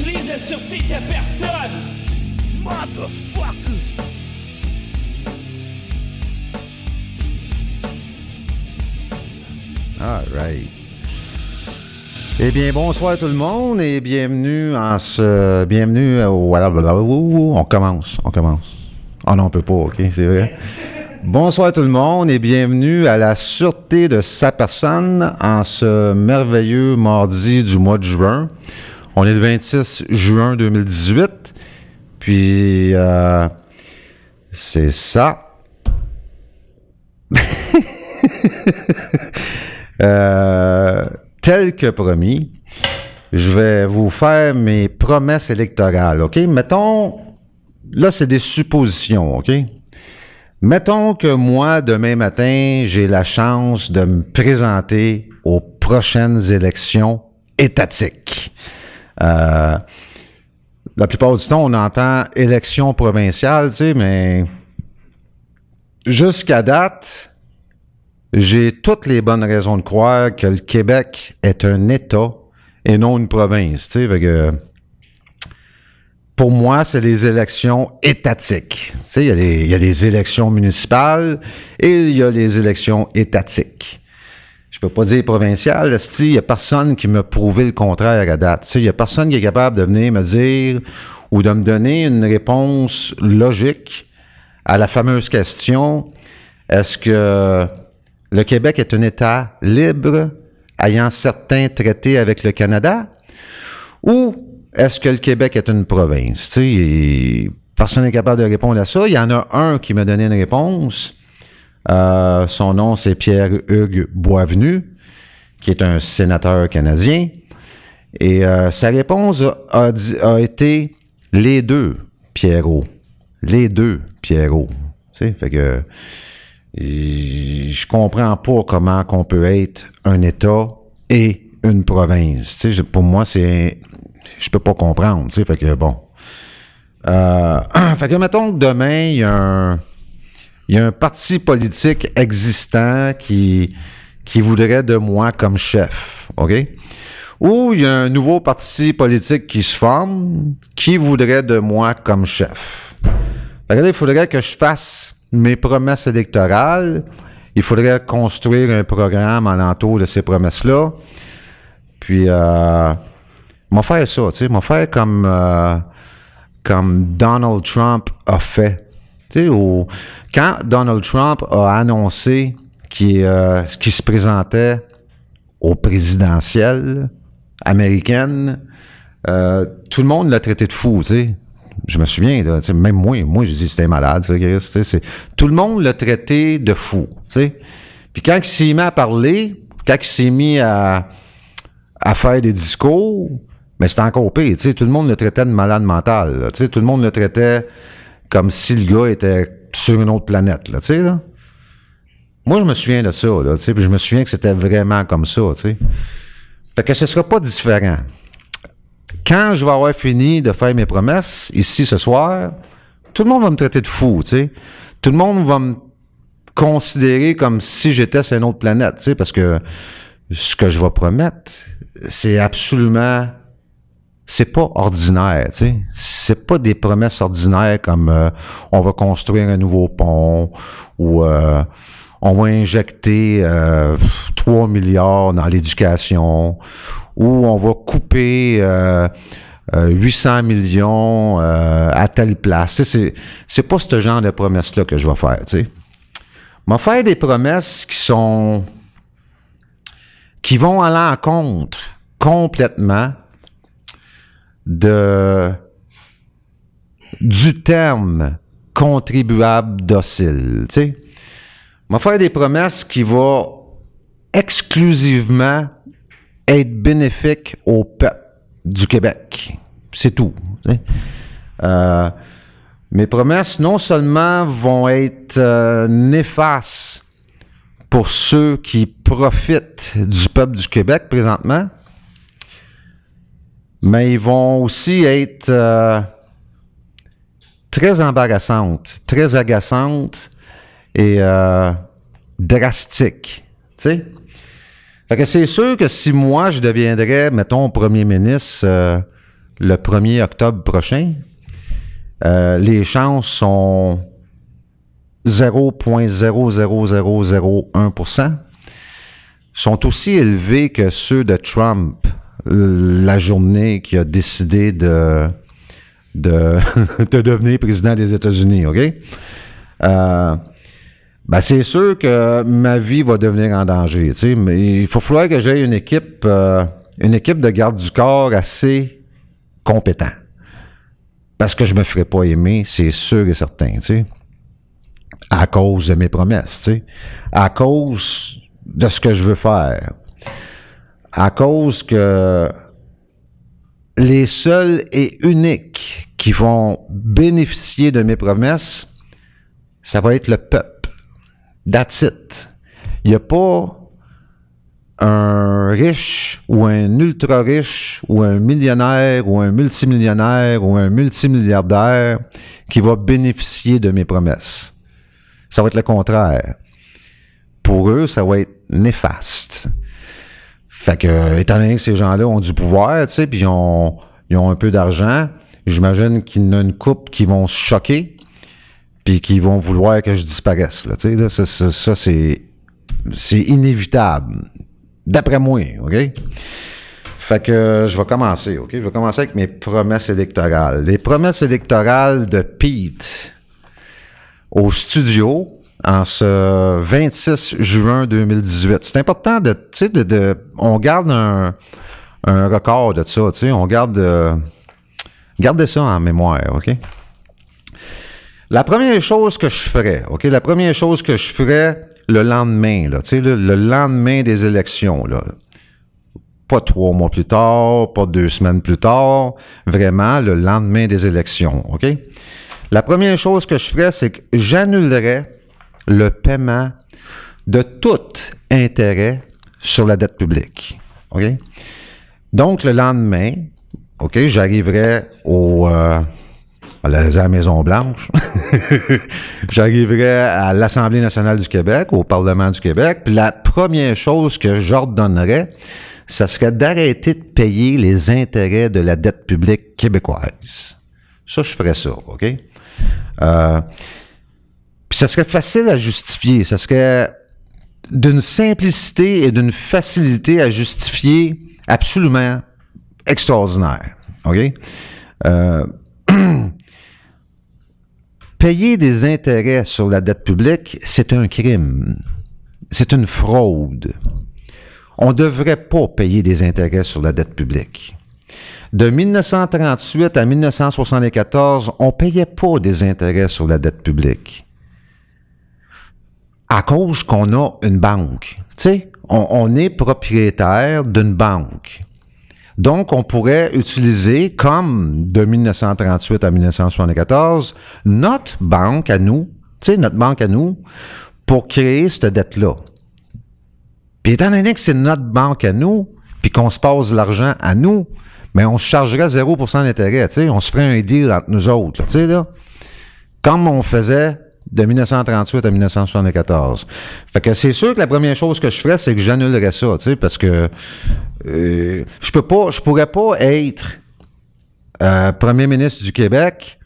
utilises la sûreté de ta personne. Motherfucker! All right. Eh bien, bonsoir tout le monde et bienvenue en ce. Bienvenue au. On commence, on commence. Oh non, on peut pas, ok, c'est vrai. Bonsoir tout le monde et bienvenue à la sûreté de sa personne en ce merveilleux mardi du mois de juin. On est le 26 juin 2018. Puis, euh, c'est ça. Euh, tel que promis, je vais vous faire mes promesses électorales, OK? Mettons, là, c'est des suppositions, OK? Mettons que moi, demain matin, j'ai la chance de me présenter aux prochaines élections étatiques. Euh, la plupart du temps, on entend élection provinciale, tu sais, mais jusqu'à date, j'ai toutes les bonnes raisons de croire que le Québec est un État et non une province. Tu sais, pour moi, c'est les élections étatiques. Tu sais, il y, y a des élections municipales et il y a les élections étatiques. Je peux pas dire provinciales. Il n'y a personne qui m'a prouvé le contraire à date. Il n'y a personne qui est capable de venir me dire ou de me donner une réponse logique à la fameuse question est-ce que le Québec est un État libre ayant certains traités avec le Canada ou est-ce que le Québec est une province? Personne n'est capable de répondre à ça. Il y en a un qui m'a donné une réponse. Euh, son nom, c'est Pierre-Hugues Boisvenu, qui est un sénateur canadien. Et euh, sa réponse a, été les deux, Pierrot. Les deux, Pierrot. Tu sais, fait que je comprends pas comment qu'on peut être un État et une province. Tu sais, pour moi, c'est. Je peux pas comprendre. Tu sais, fait que bon. Euh, fait que mettons que demain, il y a un. Il y a un parti politique existant qui, qui voudrait de moi comme chef. OK? Ou il y a un nouveau parti politique qui se forme qui voudrait de moi comme chef. Là, il faudrait que je fasse mes promesses électorales. Il faudrait construire un programme alentour de ces promesses-là. Puis, euh, m'a faire ça, tu sais, m'a faire comme, euh, comme Donald Trump a fait. Tu sais, quand Donald Trump a annoncé qu'il euh, se présentait au présidentiel américaine, euh, tout le monde l'a traité de fou, tu sais je me souviens, même moi, moi, je dis c'était malade, c'est, tout le monde l'a traité de fou. sais. Puis quand il s'est mis à parler, quand il s'est mis à, à faire des discours, mais c'était encore pire. Tout le monde le traitait de malade mental. Là, tout le monde le traitait comme si le gars était sur une autre planète. Là, là. Moi, je me souviens de ça. Là, puis je me souviens que c'était vraiment comme ça. T'sais. Fait que ce sera pas différent quand je vais avoir fini de faire mes promesses ici ce soir, tout le monde va me traiter de fou, tu sais. Tout le monde va me considérer comme si j'étais sur une autre planète, tu sais, parce que ce que je vais promettre, c'est absolument c'est pas ordinaire, tu sais. C'est pas des promesses ordinaires comme euh, on va construire un nouveau pont ou euh, on va injecter euh, 3 milliards dans l'éducation où on va couper euh, 800 euh, millions euh, à telle place. C'est, c'est pas ce genre de promesses-là que je vais faire. Tu sais. Vais faire des promesses qui sont qui vont à l'encontre complètement de du terme contribuable docile. Tu sais. Vais faire des promesses qui vont exclusivement être bénéfique au peuple du Québec. C'est tout. Euh, mes promesses, non seulement vont être euh, néfastes pour ceux qui profitent du peuple du Québec présentement, mais ils vont aussi être euh, très embarrassantes, très agaçantes et euh, drastique. Tu sais? Fait que c'est sûr que si moi, je deviendrais, mettons, premier ministre euh, le 1er octobre prochain, les chances sont 0.00001%, sont aussi élevées que ceux de Trump la journée qui a décidé de, de, de devenir président des États-Unis, OK? Euh, ben c'est sûr que ma vie va devenir en danger, mais il faut falloir que j'aie une équipe, euh, une équipe de garde du corps assez compétent. Parce que je me ferai pas aimer, c'est sûr et certain, tu sais. À cause de mes promesses, tu sais. À cause de ce que je veux faire. À cause que les seuls et uniques qui vont bénéficier de mes promesses, ça va être le peuple. That's it. Il n'y a pas un riche ou un ultra riche ou un millionnaire ou un multimillionnaire ou un multimilliardaire qui va bénéficier de mes promesses. Ça va être le contraire. Pour eux, ça va être néfaste. Fait que, étant donné que ces gens-là ont du pouvoir, tu sais, puis ils ont, ils ont un peu d'argent, j'imagine qu'il y en a une coupe qui vont se choquer, puis qui vont vouloir que je disparaisse. Là, tu sais, ça, ça, c'est, c'est inévitable. D'après moi, OK? Fait que je vais commencer, OK? Je vais commencer avec mes promesses électorales. Les promesses électorales de Pete au studio en ce 26 juin 2018. C'est important de, de, de, on garde un, un record de ça, on garde, euh, gardez ça en mémoire, OK? La première chose que je ferais, OK? La première chose que je ferais le lendemain, là, le, le lendemain des élections, là. Pas trois mois plus tard, pas deux semaines plus tard, vraiment le lendemain des élections, OK? La première chose que je ferais, c'est que j'annulerais le paiement de tout intérêt sur la dette publique. Donc, le lendemain, OK, j'arriverai euh, à la Maison-Blanche. j'arriverai à l'Assemblée nationale du Québec, au Parlement du Québec, puis la première chose que j'ordonnerais, ça serait d'arrêter de payer les intérêts de la dette publique québécoise. Ça, je ferais ça, OK? Euh, puis ça serait facile à justifier. Ça serait d'une simplicité et d'une facilité à justifier absolument extraordinaire. OK? Euh, payer des intérêts sur la dette publique, c'est un crime. C'est une fraude. On ne devrait pas payer des intérêts sur la dette publique. De 1938 à 1974, on ne payait pas des intérêts sur la dette publique à cause qu'on a une banque. Tu sais, on, est propriétaire d'une banque. Donc, on pourrait utiliser, comme de 1938 à 1974, notre banque à nous, tu sais, notre banque à nous, pour créer cette dette-là. Puis étant donné que c'est notre banque à nous, puis qu'on se passe l'argent à nous, mais on se chargerait 0% d'intérêt, tu sais, on se ferait un deal entre nous autres, tu sais, là. Comme on faisait de 1938 à 1974. Fait que c'est sûr que la première chose que je ferais, c'est que j'annulerais ça, tu sais, parce que euh, je peux pas, je pourrais pas être euh, premier ministre du Québec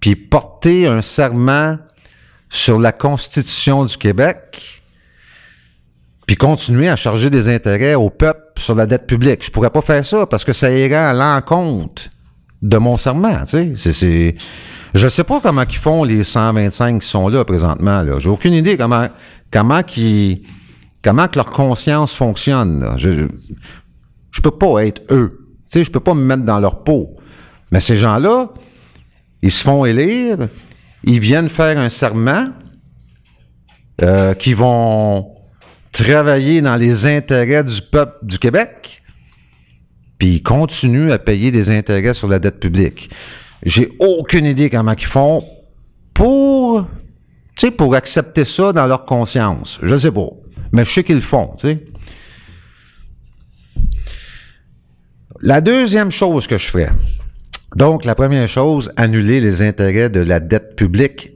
puis porter un serment sur la Constitution du Québec puis continuer à charger des intérêts au peuple sur la dette publique. Je pourrais pas faire ça parce que ça irait à l'encontre de mon serment, tu sais. C'est je sais pas comment ils font les 125 qui sont là présentement. Là. J'ai aucune idée comment comment comment que leur conscience fonctionne. Je, je, peux pas être eux. Tu sais, je peux pas me mettre dans leur peau. Mais ces gens-là, ils se font élire, ils viennent faire un serment, euh, qui vont travailler dans les intérêts du peuple du Québec, puis ils continuent à payer des intérêts sur la dette publique. J'ai aucune idée comment ils font pour, pour accepter ça dans leur conscience. Je sais pas. Mais je sais qu'ils le font, tu sais. La deuxième chose que je ferais, donc la première chose, annuler les intérêts de la dette publique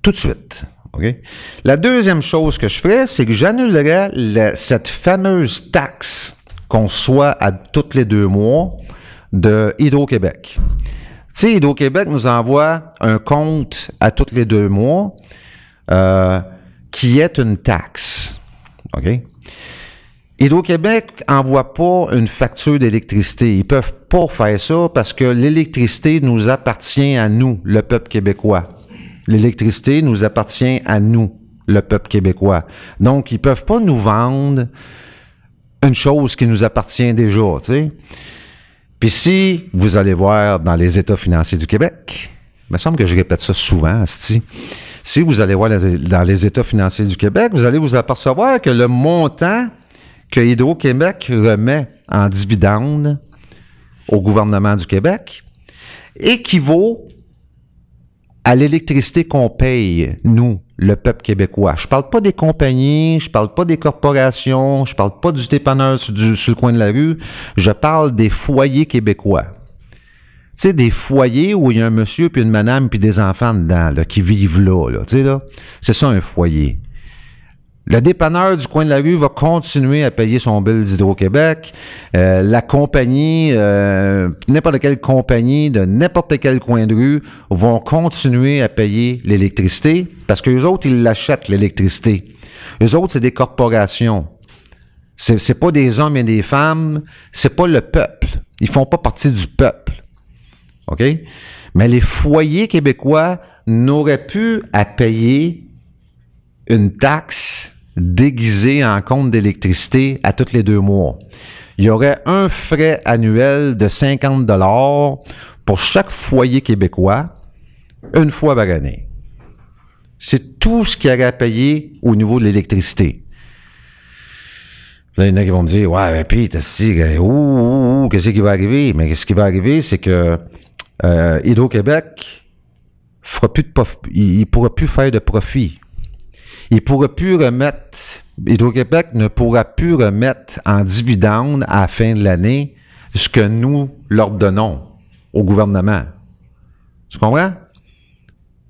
tout de suite. La deuxième chose que je ferais, c'est que j'annulerais cette fameuse taxe qu'on soit à tous les deux mois de Hydro-Québec. Sais, Hydro-Québec nous envoie un compte à tous les deux mois euh, qui est une taxe. OK? Hydro-Québec envoie pas une facture d'électricité. Ils peuvent pas faire ça parce que l'électricité nous appartient à nous, le peuple québécois. L'électricité nous appartient à nous, le peuple québécois. Donc, ils peuvent pas nous vendre une chose qui nous appartient déjà, tu sais. Puis si vous allez voir dans les états financiers du Québec, il me semble que je répète ça souvent, asti. Si vous allez voir dans les états financiers du Québec, vous allez vous apercevoir que le montant que Hydro-Québec remet en dividende au gouvernement du Québec équivaut à l'électricité qu'on paye, nous, le peuple québécois. Je parle pas des compagnies, je parle pas des corporations, je parle pas du dépanneur sur, le coin de la rue, je parle des foyers québécois. Tu des foyers où il y a un monsieur puis une madame puis des enfants dedans, là, qui vivent là, là. Tu là, c'est ça un foyer. Le dépanneur du coin de la rue va continuer à payer son bill d'Hydro-Québec. Euh, la compagnie, euh, n'importe quelle compagnie de n'importe quel coin de rue vont continuer à payer l'électricité parce que les autres, ils l'achètent, l'électricité. Les autres, c'est des corporations. C'est, c'est pas des hommes et des femmes, c'est pas le peuple. Ils font pas partie du peuple. OK? Mais les foyers québécois n'auraient pu à payer une taxe déguisée en compte d'électricité à tous les deux mois. Il y aurait un frais annuel de 50 dollars pour chaque foyer québécois une fois par année. C'est tout ce qu'il y aurait à payer au niveau de l'électricité. Là, il y en a qui vont me dire, ouais, puis, t'as si, qu'est-ce qui va arriver? Mais ce qui va arriver, c'est que euh, Hydro-Québec il pourra plus faire de profit. Il pourra plus remettre, Hydro-Québec ne pourra plus remettre en dividende à la fin de l'année ce que nous leur donnons au gouvernement. Tu comprends?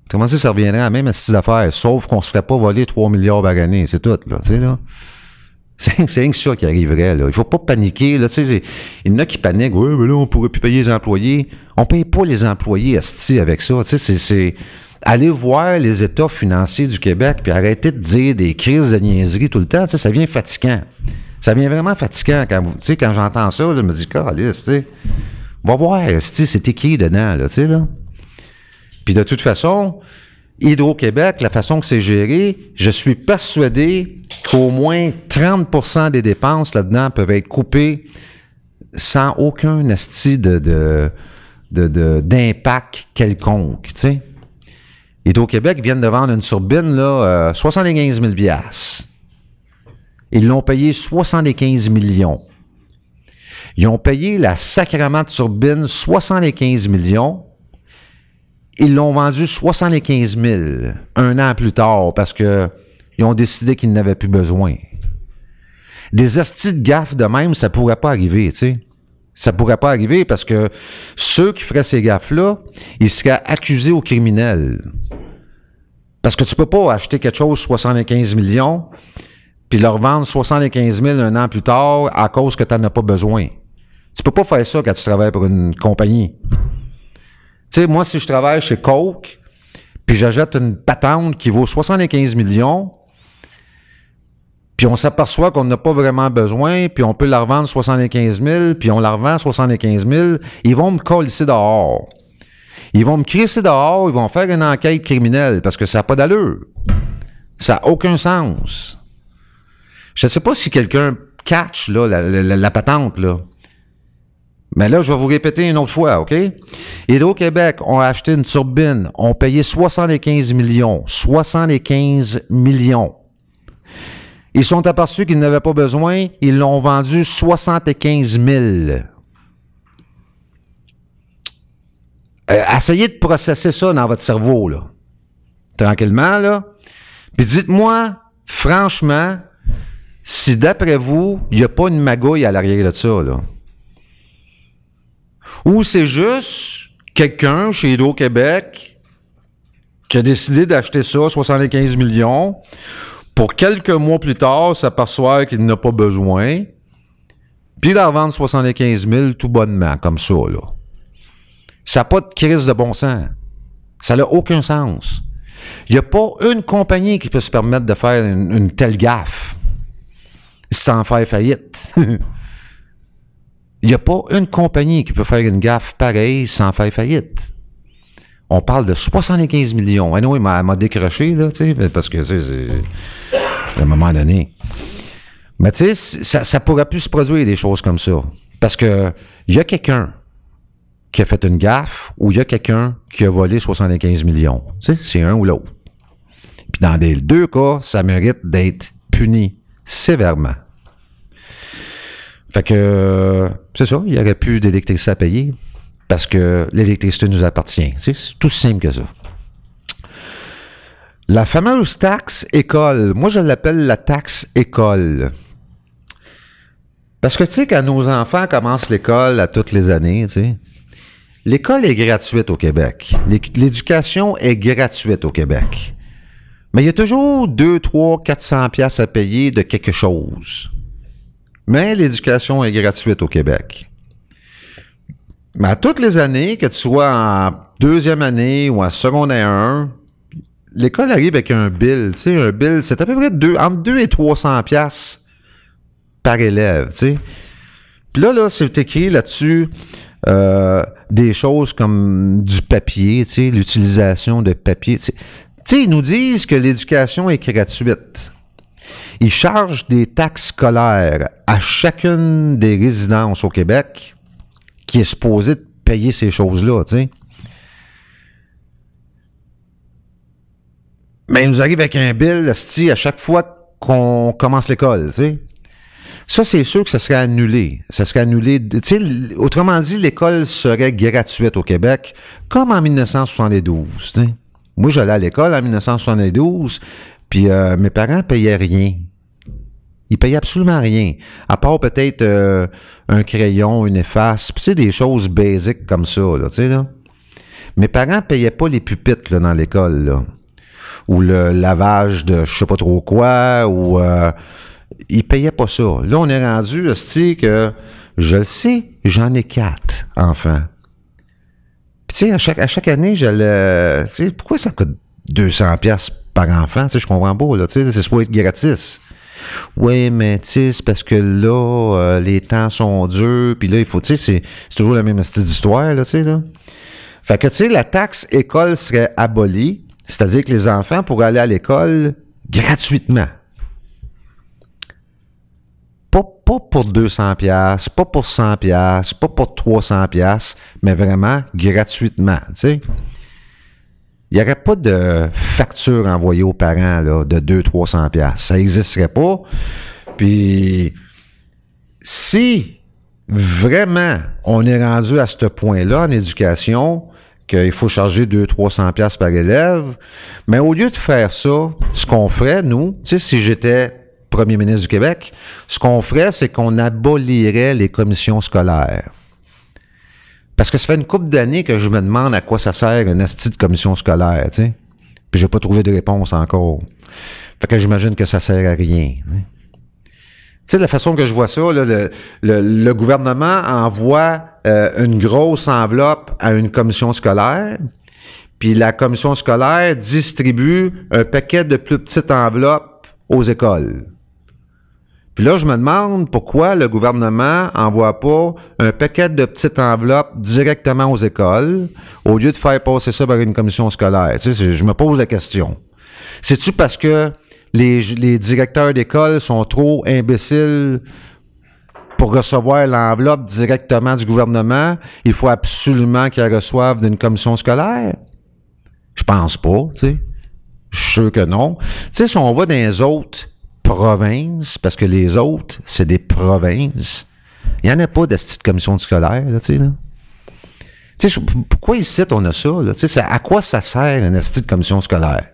Comment ça, ça reviendrait à même astuce d'affaires, sauf qu'on se ferait pas voler 3 milliards par année, c'est tout, là, tu sais, là. C'est rien que ça qui arriverait, là. Il faut pas paniquer, là, il y en a qui paniquent, ouais, mais là, on pourrait plus payer les employés. On paye pas les employés, asti, avec ça, c'est-. Allez voir les états financiers du Québec, puis arrêtez de dire des crises de niaiserie tout le temps, ça vient fatigant. Ça vient vraiment fatigant quand, quand j'entends ça, je me dis, calice, sais, va voir, c'est écrit dedans, là, là. Puis de toute façon, Hydro-Québec, la façon que c'est géré, je suis persuadé qu'au moins 30% des dépenses là-dedans peuvent être coupées sans aucun asti d'impact quelconque. Hydro-Québec viennent de vendre une turbine, là, euh, 75 000 piastres. Ils l'ont payé 75 millions. Ils ont payé la sacrament de turbine 75 millions ils l'ont vendu 75 000 un an plus tard parce que ils ont décidé qu'ils n'avaient plus besoin. Des astis de gaffes de même, ça pourrait pas arriver, tu sais. Ça pourrait pas arriver parce que ceux qui feraient ces gaffes-là, ils seraient accusés au criminel. Parce que tu peux pas acheter quelque chose 75 millions puis leur vendre 75 000 un an plus tard à cause que tu n'en as pas besoin. Tu peux pas faire ça quand tu travailles pour une compagnie. Tu sais, moi, si je travaille chez Coke, puis j'achète une patente qui vaut 75 millions, puis on s'aperçoit qu'on n'a pas vraiment besoin, puis on peut la revendre 75 000, puis on la revend 75 000, ils vont me coller dehors. Ils vont me crisser dehors, ils vont faire une enquête criminelle, parce que ça n'a pas d'allure. Ça n'a aucun sens. Je ne sais pas si quelqu'un catch là, la, la- la patente, là. Mais là, je vais vous répéter une autre fois, OK? Hydro-Québec ont acheté une turbine, ont payé 75 millions. 75 millions. Ils sont aperçus qu'ils n'avaient pas besoin, ils l'ont vendu 75 000. Euh, essayez de processer ça dans votre cerveau, là. Tranquillement, là. Puis dites-moi, franchement, si d'après vous, il n'y a pas une magouille à l'arrière de ça, là. Ou c'est juste quelqu'un chez Hydro-Québec qui a décidé d'acheter ça, 75 millions, pour quelques mois plus tard s'aperçoit qu'il n'a pas besoin, puis la revendre 75 000 tout bonnement, comme ça. Ça n'a pas de crise de bon sens. Ça n'a aucun sens. Il n'y a pas une compagnie qui peut se permettre de faire une telle gaffe sans faire faillite. Il n'y a pas une compagnie qui peut faire une gaffe pareille sans faire faillite. On parle de 75 millions. Non, il m'a décroché, là, parce que, c'est à un moment donné. Mais tu sais, ça, ça pourrait plus se produire des choses comme ça. Parce que il y a quelqu'un qui a fait une gaffe ou il y a quelqu'un qui a volé 75 millions. C'est un ou l'autre. Puis dans les deux cas, ça mérite d'être puni sévèrement. Fait que, c'est ça, il n'y aurait plus d'électricité à payer parce que l'électricité nous appartient. C'est tout simple que ça. La fameuse taxe école, moi je l'appelle la taxe école. Parce que tu sais, quand nos enfants commencent l'école à toutes les années, tu sais, l'école est gratuite au Québec. L'éducation est gratuite au Québec. Mais il y a toujours 2, 3, 400 pièces à payer de quelque chose. Mais l'éducation est gratuite au Québec. Mais à toutes les années, que tu sois en deuxième année ou en secondaire 1, l'école arrive avec un bill. Tu sais, un bill, c'est à peu près entre 2 et 300 pièces par élève, tu sais. Puis là, là, c'est écrit là-dessus euh, des choses comme du papier, tu sais, l'utilisation de papier. Tu sais, ils nous disent que l'éducation est gratuite. Ils chargent des taxes scolaires à chacune des résidences au Québec qui est supposée de payer ces choses-là, tu sais. Mais ils nous arrivent avec un bill, à chaque fois qu'on commence l'école, tu sais. Ça, c'est sûr que ça serait annulé. Ça serait annulé. Autrement dit, l'école serait gratuite au Québec, comme en 1972. sais. Moi, j'allais à l'école en 1972, puis euh, mes parents payaient rien. Ils payaient absolument rien. À part peut-être euh, un crayon, une efface, tu des choses basiques comme ça, tu sais, là. Mes parents payaient pas les pupitres, dans l'école. Ou le lavage de je sais pas trop quoi, ou... Euh, ils payaient pas ça. Là, on est rendu, sais que je le sais, j'en ai quatre enfants. Puis, tu sais, à chaque, à chaque année, j'allais... Tu sais, pourquoi ça coûte 200 pièces par enfant? Tu sais, je comprends pas, là. Tu sais, c'est supposé être gratis. Oui, mais tu c'est parce que là, euh, les temps sont durs, puis là, il faut, tu sais, c'est toujours la même histoire, là, tu sais, là. Fait que, tu sais, la taxe école serait abolie, c'est-à-dire que les enfants pourraient aller à l'école gratuitement. Pas, pas pour 200 pièces, pas pour 100 pièces, pas pour 300 pièces, mais vraiment gratuitement, tu sais il n'y aurait pas de facture envoyée aux parents de 200-300 pièces. Ça n'existerait pas. Puis, si vraiment on est rendu à ce point-là en éducation, qu'il faut charger 200-300 pièces par élève, mais au lieu de faire ça, ce qu'on ferait, nous, tu sais, si j'étais premier ministre du Québec, ce qu'on ferait, c'est qu'on abolirait les commissions scolaires. Parce que ça fait une couple d'années que je me demande à quoi ça sert une astuce de commission scolaire, tu sais. Puis j'ai pas trouvé de réponse encore. Fait que j'imagine que ça sert à rien. Tu sais, la façon que je vois ça, le, gouvernement envoie euh, une grosse enveloppe à une commission scolaire, puis la commission scolaire distribue un paquet de plus petites enveloppes aux écoles. Puis là, je me demande pourquoi le gouvernement envoie pas un paquet de petites enveloppes directement aux écoles au lieu de faire passer ça par une commission scolaire. Tu sais, je me pose la question. C'est-tu parce que les, directeurs d'école sont trop imbéciles pour recevoir l'enveloppe directement du gouvernement? Il faut absolument qu'ils reçoivent d'une commission scolaire? Je pense pas, tu sais. Je suis sûr que non. Tu sais, si on va dans les autres provinces, parce que les autres, c'est des provinces. Il n'y en a pas de commission scolaire, là, tu sais, là. Tu sais, pourquoi ici on a ça, là? Tu sais, à quoi ça sert une de commission scolaire?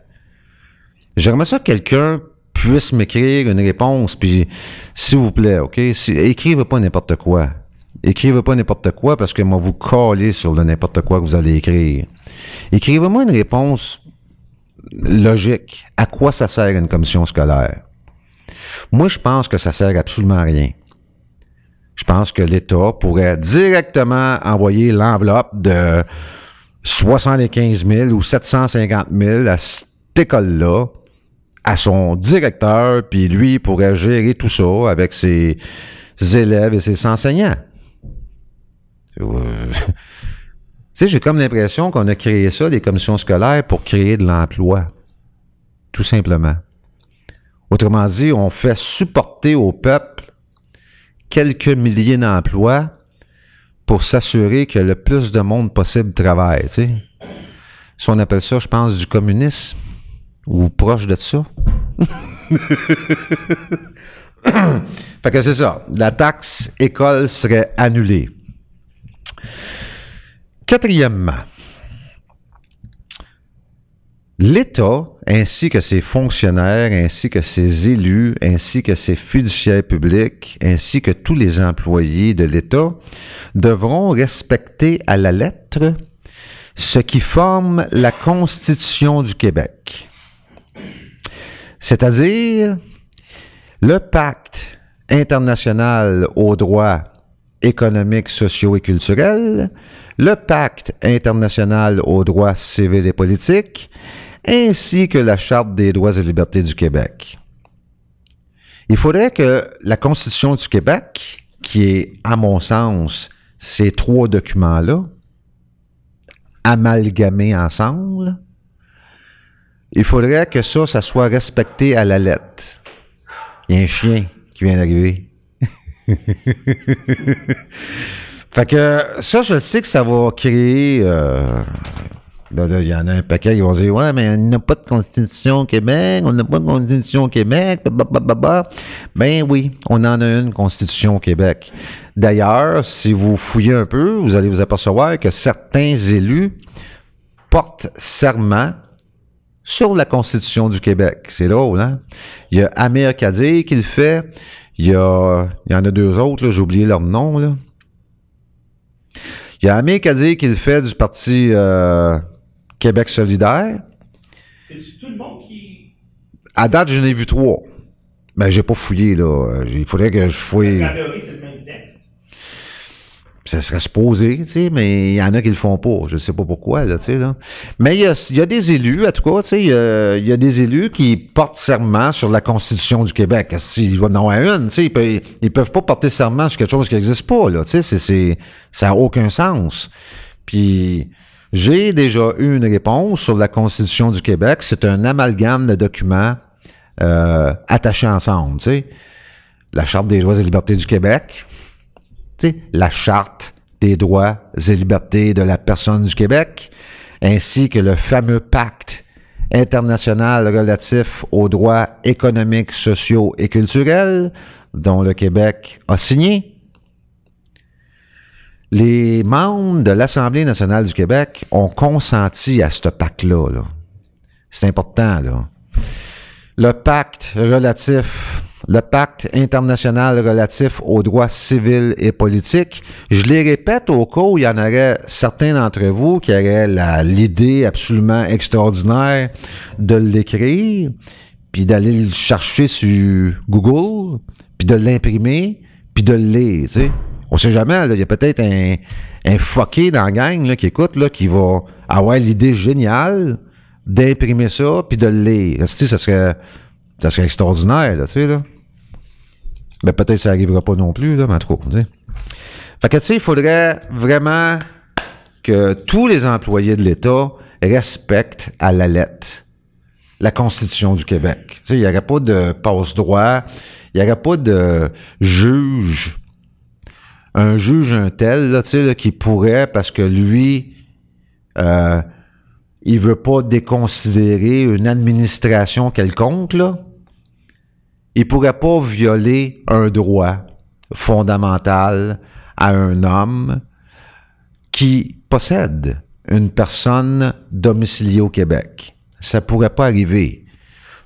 J'aimerais ça que quelqu'un puisse m'écrire une réponse, puis s'il vous plaît, OK? Écrivez pas n'importe quoi. Écrivez pas n'importe quoi parce que moi vous coller sur le n'importe quoi que vous allez écrire. Écrivez-moi une réponse logique. À quoi ça sert une commission scolaire? Moi, je pense que ça sert absolument à rien. Je pense que l'État pourrait directement envoyer l'enveloppe de 75 000 ou 750 000 à cette école-là à son directeur, puis lui pourrait gérer tout ça avec ses élèves et ses enseignants. tu sais, j'ai comme l'impression qu'on a créé ça, les commissions scolaires, pour créer de l'emploi. Tout simplement. Autrement dit, on fait supporter au peuple quelques milliers d'emplois pour s'assurer que le plus de monde possible travaille. Si on appelle ça, je pense, du communisme ou proche de ça. fait que c'est ça. La taxe école serait annulée. Quatrièmement, l'État, ainsi que ses fonctionnaires, ainsi que ses élus, ainsi que ses fiduciaires publics, ainsi que tous les employés de l'État, devront respecter à la lettre ce qui forme la Constitution du Québec. C'est-à-dire le pacte international aux droits économiques, sociaux et culturels, le pacte international aux droits civils et politiques, ainsi que la Charte des droits et libertés du Québec. Il faudrait que la Constitution du Québec, qui est, à mon sens, ces trois documents-là, amalgamés ensemble, il faudrait que ça, ça soit respecté à la lettre. Il y a un chien qui vient d'arriver. fait que ça, je sais que ça va créer. Euh, il y en a un paquet qui vont dire Ouais, mais on n'a pas de constitution au Québec, on n'a pas de constitution au Québec, Ben oui, on en a une constitution au Québec. D'ailleurs, si vous fouillez un peu, vous allez vous apercevoir que certains élus portent serment sur la Constitution du Québec. C'est drôle, hein? Il y a Amir Kadir qui le fait. Il y, a, il y en a deux autres, j'ai oublié leur nom. Là. Il y a Amir Kadir qui le fait du Parti euh, Québec solidaire. C'est tout le monde qui... À date, j'en ai vu trois. Mais j'ai pas fouillé, là. Il faudrait que je fouille ça serait supposé, tu sais, mais il y en a qui le font pas. Je sais pas pourquoi, là, tu sais, là. Mais il y a, y a, des élus, en tout cas, tu sais, il y, y a, des élus qui portent serment sur la Constitution du Québec. S'ils vont en avoir une, tu sais, ils peuvent, ils peuvent pas porter serment sur quelque chose qui n'existe pas, là, tu sais, ça a aucun sens. Puis, j'ai déjà eu une réponse sur la Constitution du Québec. C'est un amalgame de documents euh, attachés ensemble, tu sais. La Charte des droits et libertés du Québec, la Charte des droits et libertés de la personne du Québec, ainsi que le fameux pacte international relatif aux droits économiques, sociaux et culturels dont le Québec a signé. Les membres de l'Assemblée nationale du Québec ont consenti à ce pacte-là. -là, C'est important. Le pacte relatif le pacte international relatif aux droits civils et politiques. Je les répète au cas où il y en aurait certains d'entre vous qui auraient l'idée absolument extraordinaire de l'écrire, puis d'aller le chercher sur Google, puis de l'imprimer, puis de le lire. On sait jamais, il y a peut-être un, un fucké dans la gang là, qui écoute, là, qui va avoir l'idée géniale d'imprimer ça, puis de le lire. Ça serait ça serait extraordinaire, là, tu sais, là? Mais peut-être que ça n'arrivera pas non plus, là, mais en tout cas, tu sais. Fait que, tu sais, il faudrait vraiment que tous les employés de l'État respectent à la lettre la Constitution du Québec. Tu sais, il n'y aurait pas de passe-droit, il n'y aurait pas de juge, un juge un tel, là, tu sais, qui pourrait, parce que lui, euh, il veut pas déconsidérer une administration quelconque, là, il pourrait pas violer un droit fondamental à un homme qui possède une personne domiciliée au Québec. Ça pourrait pas arriver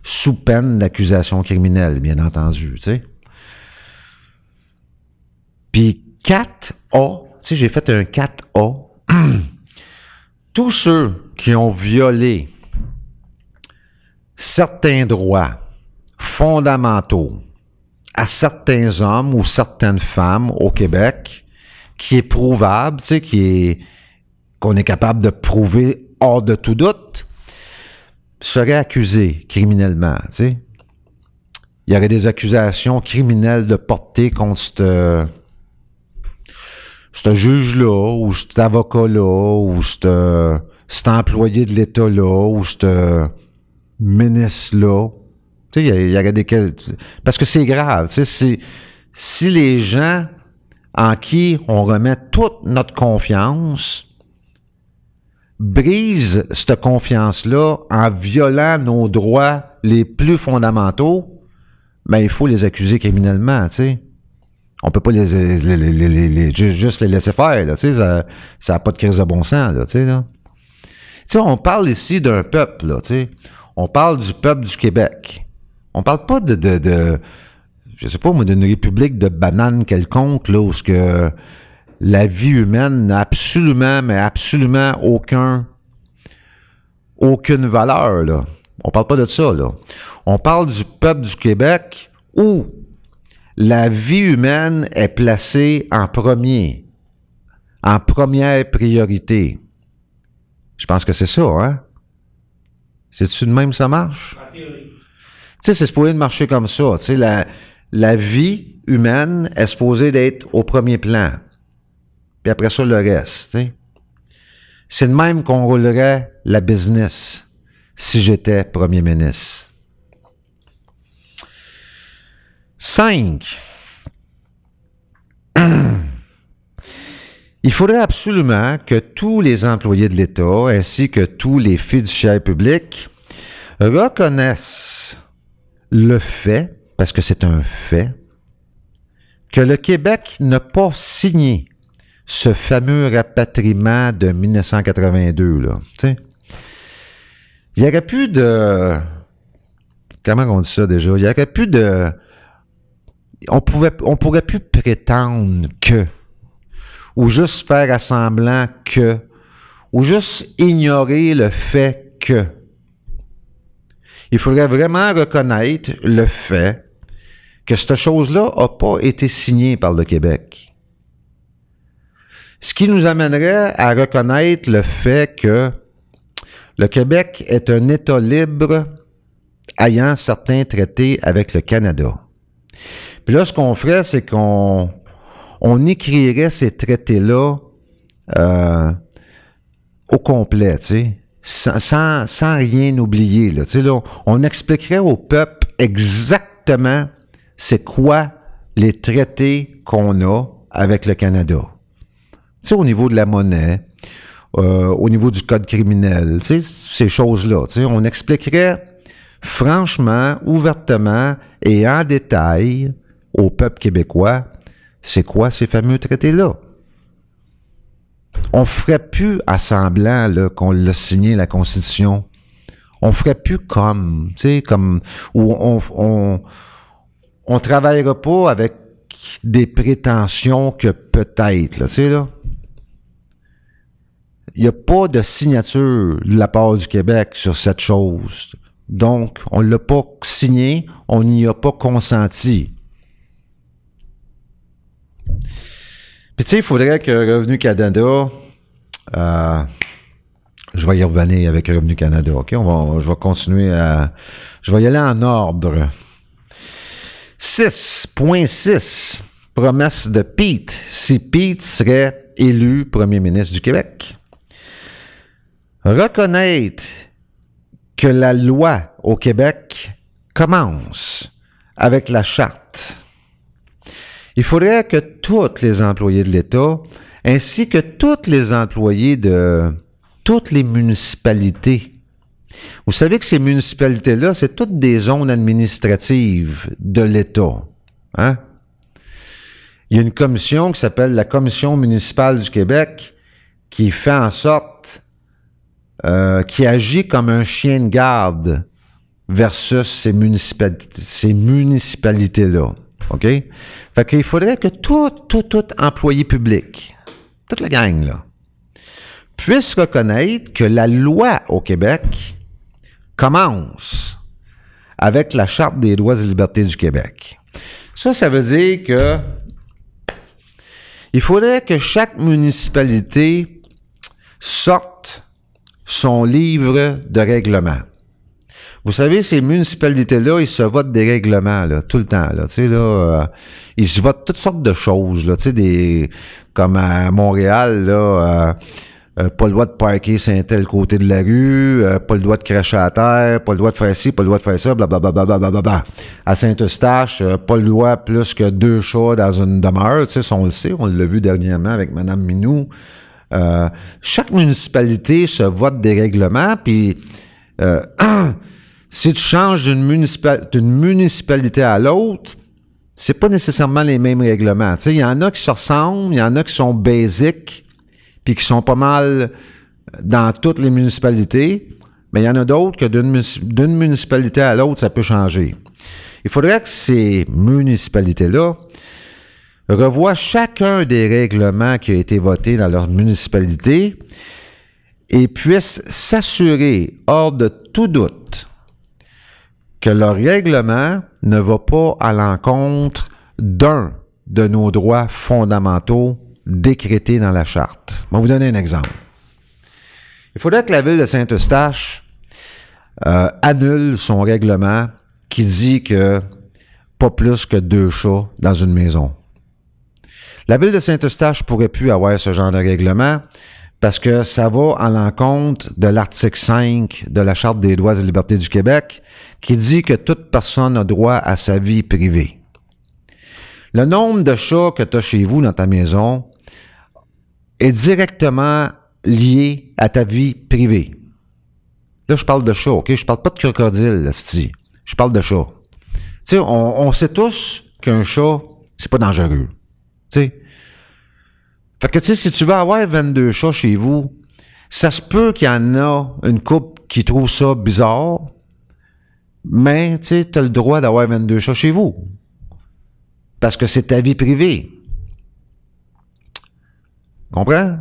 sous peine d'accusation criminelle, bien entendu, tu. Puis 4A, tu sais, j'ai fait un 4A. Tous ceux qui ont violé certains droits fondamentaux à certains hommes ou certaines femmes au Québec qui est prouvable, tu sais, qui est qu'on est capable de prouver hors de tout doute, serait accusé criminellement, tu sais. Il y aurait des accusations criminelles de porter contre ce ce juge-là, ou cet avocat-là, ou ce cet employé de l'État-là, ou ce ministre-là. Tu sais, il y, aurait des... Parce que c'est grave, tu sais, si les gens en qui on remet toute notre confiance brisent cette confiance-là en violant nos droits les plus fondamentaux, ben il faut les accuser criminellement, tu sais. On peut pas les, juste les laisser faire, là, tu sais, ça n'a pas de crise de bon sens, là, tu sais, là. Tu on parle ici d'un peuple, là, tu sais. On parle du peuple du Québec. On parle pas de, de, de je sais pas, moi, d'une république de bananes quelconque, là, où ce que la vie humaine n'a absolument, mais absolument aucun, aucune valeur, là. On parle pas de ça, là. On parle du peuple du Québec où la vie humaine est placée en premier, en première priorité. Je pense que c'est ça, hein? C'est-tu de même ça marche? Tu sais, c'est supposé de marcher comme ça. Tu sais, la, la vie humaine est supposée d'être au premier plan. Puis après ça, le reste, tu sais. C'est de même qu'on roulerait la business si j'étais premier ministre. Cinq. Il faudrait absolument que tous les employés de l'État ainsi que tous les fiduciaires publics reconnaissent le fait, parce que c'est un fait, que le Québec n'a pas signé ce fameux rapatriement de 1982, là. Il n'y aurait plus de. Comment on dit ça déjà? Il n'y aurait plus de. On pouvait, pourrait plus prétendre que ou juste faire assemblant que, ou juste ignorer le fait que. Il faudrait vraiment reconnaître le fait que cette chose-là n'a pas été signée par le Québec. Ce qui nous amènerait à reconnaître le fait que le Québec est un État libre ayant certains traités avec le Canada. Puis là, ce qu'on ferait, c'est qu'on on écrirait ces traités-là euh, au complet, tu sais, sans, sans, rien oublier. Là, tu sais, on expliquerait au peuple exactement c'est quoi les traités qu'on a avec le Canada. Tu sais, au niveau de la monnaie, euh, au niveau du code criminel, tu sais, ces choses-là. Tu sais, on expliquerait franchement, ouvertement et en détail au peuple québécois c'est quoi ces fameux traités-là? On ferait plus à semblant qu'on l'a signé la Constitution. On ferait plus comme, tu sais, comme où on, on on travaillera pas avec des prétentions que peut-être, tu sais là. Il n'y a pas de signature de la part du Québec sur cette chose. Donc, on ne l'a pas signé, on n'y a pas consenti. Tu sais, il faudrait que Revenu Canada, euh, je vais y revenir avec Revenu Canada, OK? On va, je vais continuer à... Je vais y aller en ordre. 6.6. Promesse de Pete. Si Pete serait élu premier ministre du Québec. Reconnaître que la loi au Québec commence avec la charte il faudrait que tous les employés de l'État, ainsi que tous les employés de toutes les municipalités, vous savez que ces municipalités-là, c'est toutes des zones administratives de l'État. Hein? Il y a une commission qui s'appelle la Commission municipale du Québec qui fait en sorte, euh, qui agit comme un chien de garde versus ces, ces municipalités-là. OK? Fait qu'il faudrait que tout, tout, tout employé public, toute la gang, là, puisse reconnaître que la loi au Québec commence avec la Charte des droits et libertés du Québec. Ça, ça veut dire que il faudrait que chaque municipalité sorte son livre de règlement. Vous savez, ces municipalités-là, ils se votent des règlements, là, tout le temps, là, tu sais, là, euh, ils se votent toutes sortes de choses, là, tu sais, des, comme à Montréal, là, euh, euh, pas le droit de parker saint tel côté de la rue, pas le droit de cracher à terre, pas le droit de faire ci, pas le droit de faire ça, blablabla. Bla, bla, bla, à Saint-Eustache, pas le droit plus que deux chats dans une demeure, tu sais, on le sait, on l'a vu dernièrement avec Madame Minou. chaque municipalité se vote des règlements, puis si tu changes d'une municipalité à l'autre, c'est pas nécessairement les mêmes règlements. il y en a qui se ressemblent, il y en a qui sont basiques, puis qui sont pas mal dans toutes les municipalités, mais il y en a d'autres que d'une municipalité à l'autre, ça peut changer. Il faudrait que ces municipalités-là revoient chacun des règlements qui ont été votés dans leur municipalité et puissent s'assurer, hors de tout doute, que le règlement ne va pas à l'encontre d'un de nos droits fondamentaux décrétés dans la charte. Je vais vous donner un exemple. Il faudrait que la ville de Saint-Eustache euh, annule son règlement qui dit que pas plus que deux chats dans une maison. La ville de Saint-Eustache pourrait plus avoir ce genre de règlement parce que ça va à l'encontre de l'article 5 de la Charte des droits et libertés du Québec qui dit que toute personne a droit à sa vie privée. Le nombre de chats que tu as chez vous dans ta maison est directement lié à ta vie privée. Là, je parle de chats, OK? Je parle pas de crocodile, là, Je parle de chats. Tu sais, on, on, sait tous qu'un chat, c'est pas dangereux. Tu sais, fait que, tu sais, si tu veux avoir 22 chats chez vous, ça se peut qu'il y en a une couple qui trouve ça bizarre, mais, tu sais, as le droit d'avoir 22 chats chez vous. Parce que c'est ta vie privée. Comprends?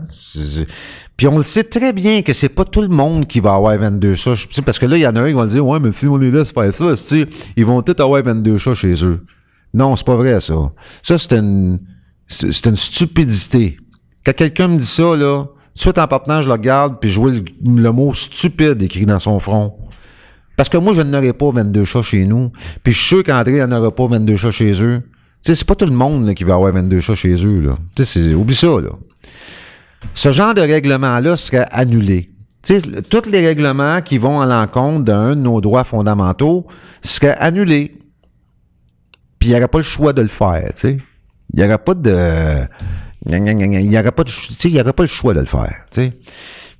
Puis on le sait très bien que c'est pas tout le monde qui va avoir 22 chats. Parce que là, il y en a un qui va dire Ouais, mais si on les laisse faire ça, ils vont tous avoir 22 chats chez eux? Non, c'est pas vrai, ça. Ça, c'est une, c'est une stupidité. Quand quelqu'un me dit ça, là, soit en partant, je le regarde, puis je vois le, mot stupide écrit dans son front. Parce que moi, je n'aurais pas 22 chats chez nous. Puis je suis sûr qu'André n'en aura pas 22 chats chez eux. Tu sais, c'est pas tout le monde qui va avoir 22 chats chez eux. Là. Tu sais, oublie ça. Là. Ce genre de règlement-là serait annulé. Tu sais, tous les règlements qui vont à l'encontre d'un de nos droits fondamentaux seraient annulés. Puis il n'y aurait pas le choix de le faire. Tu sais. Il n'y aurait pas de il n'y aurait, pas pas le choix de le faire.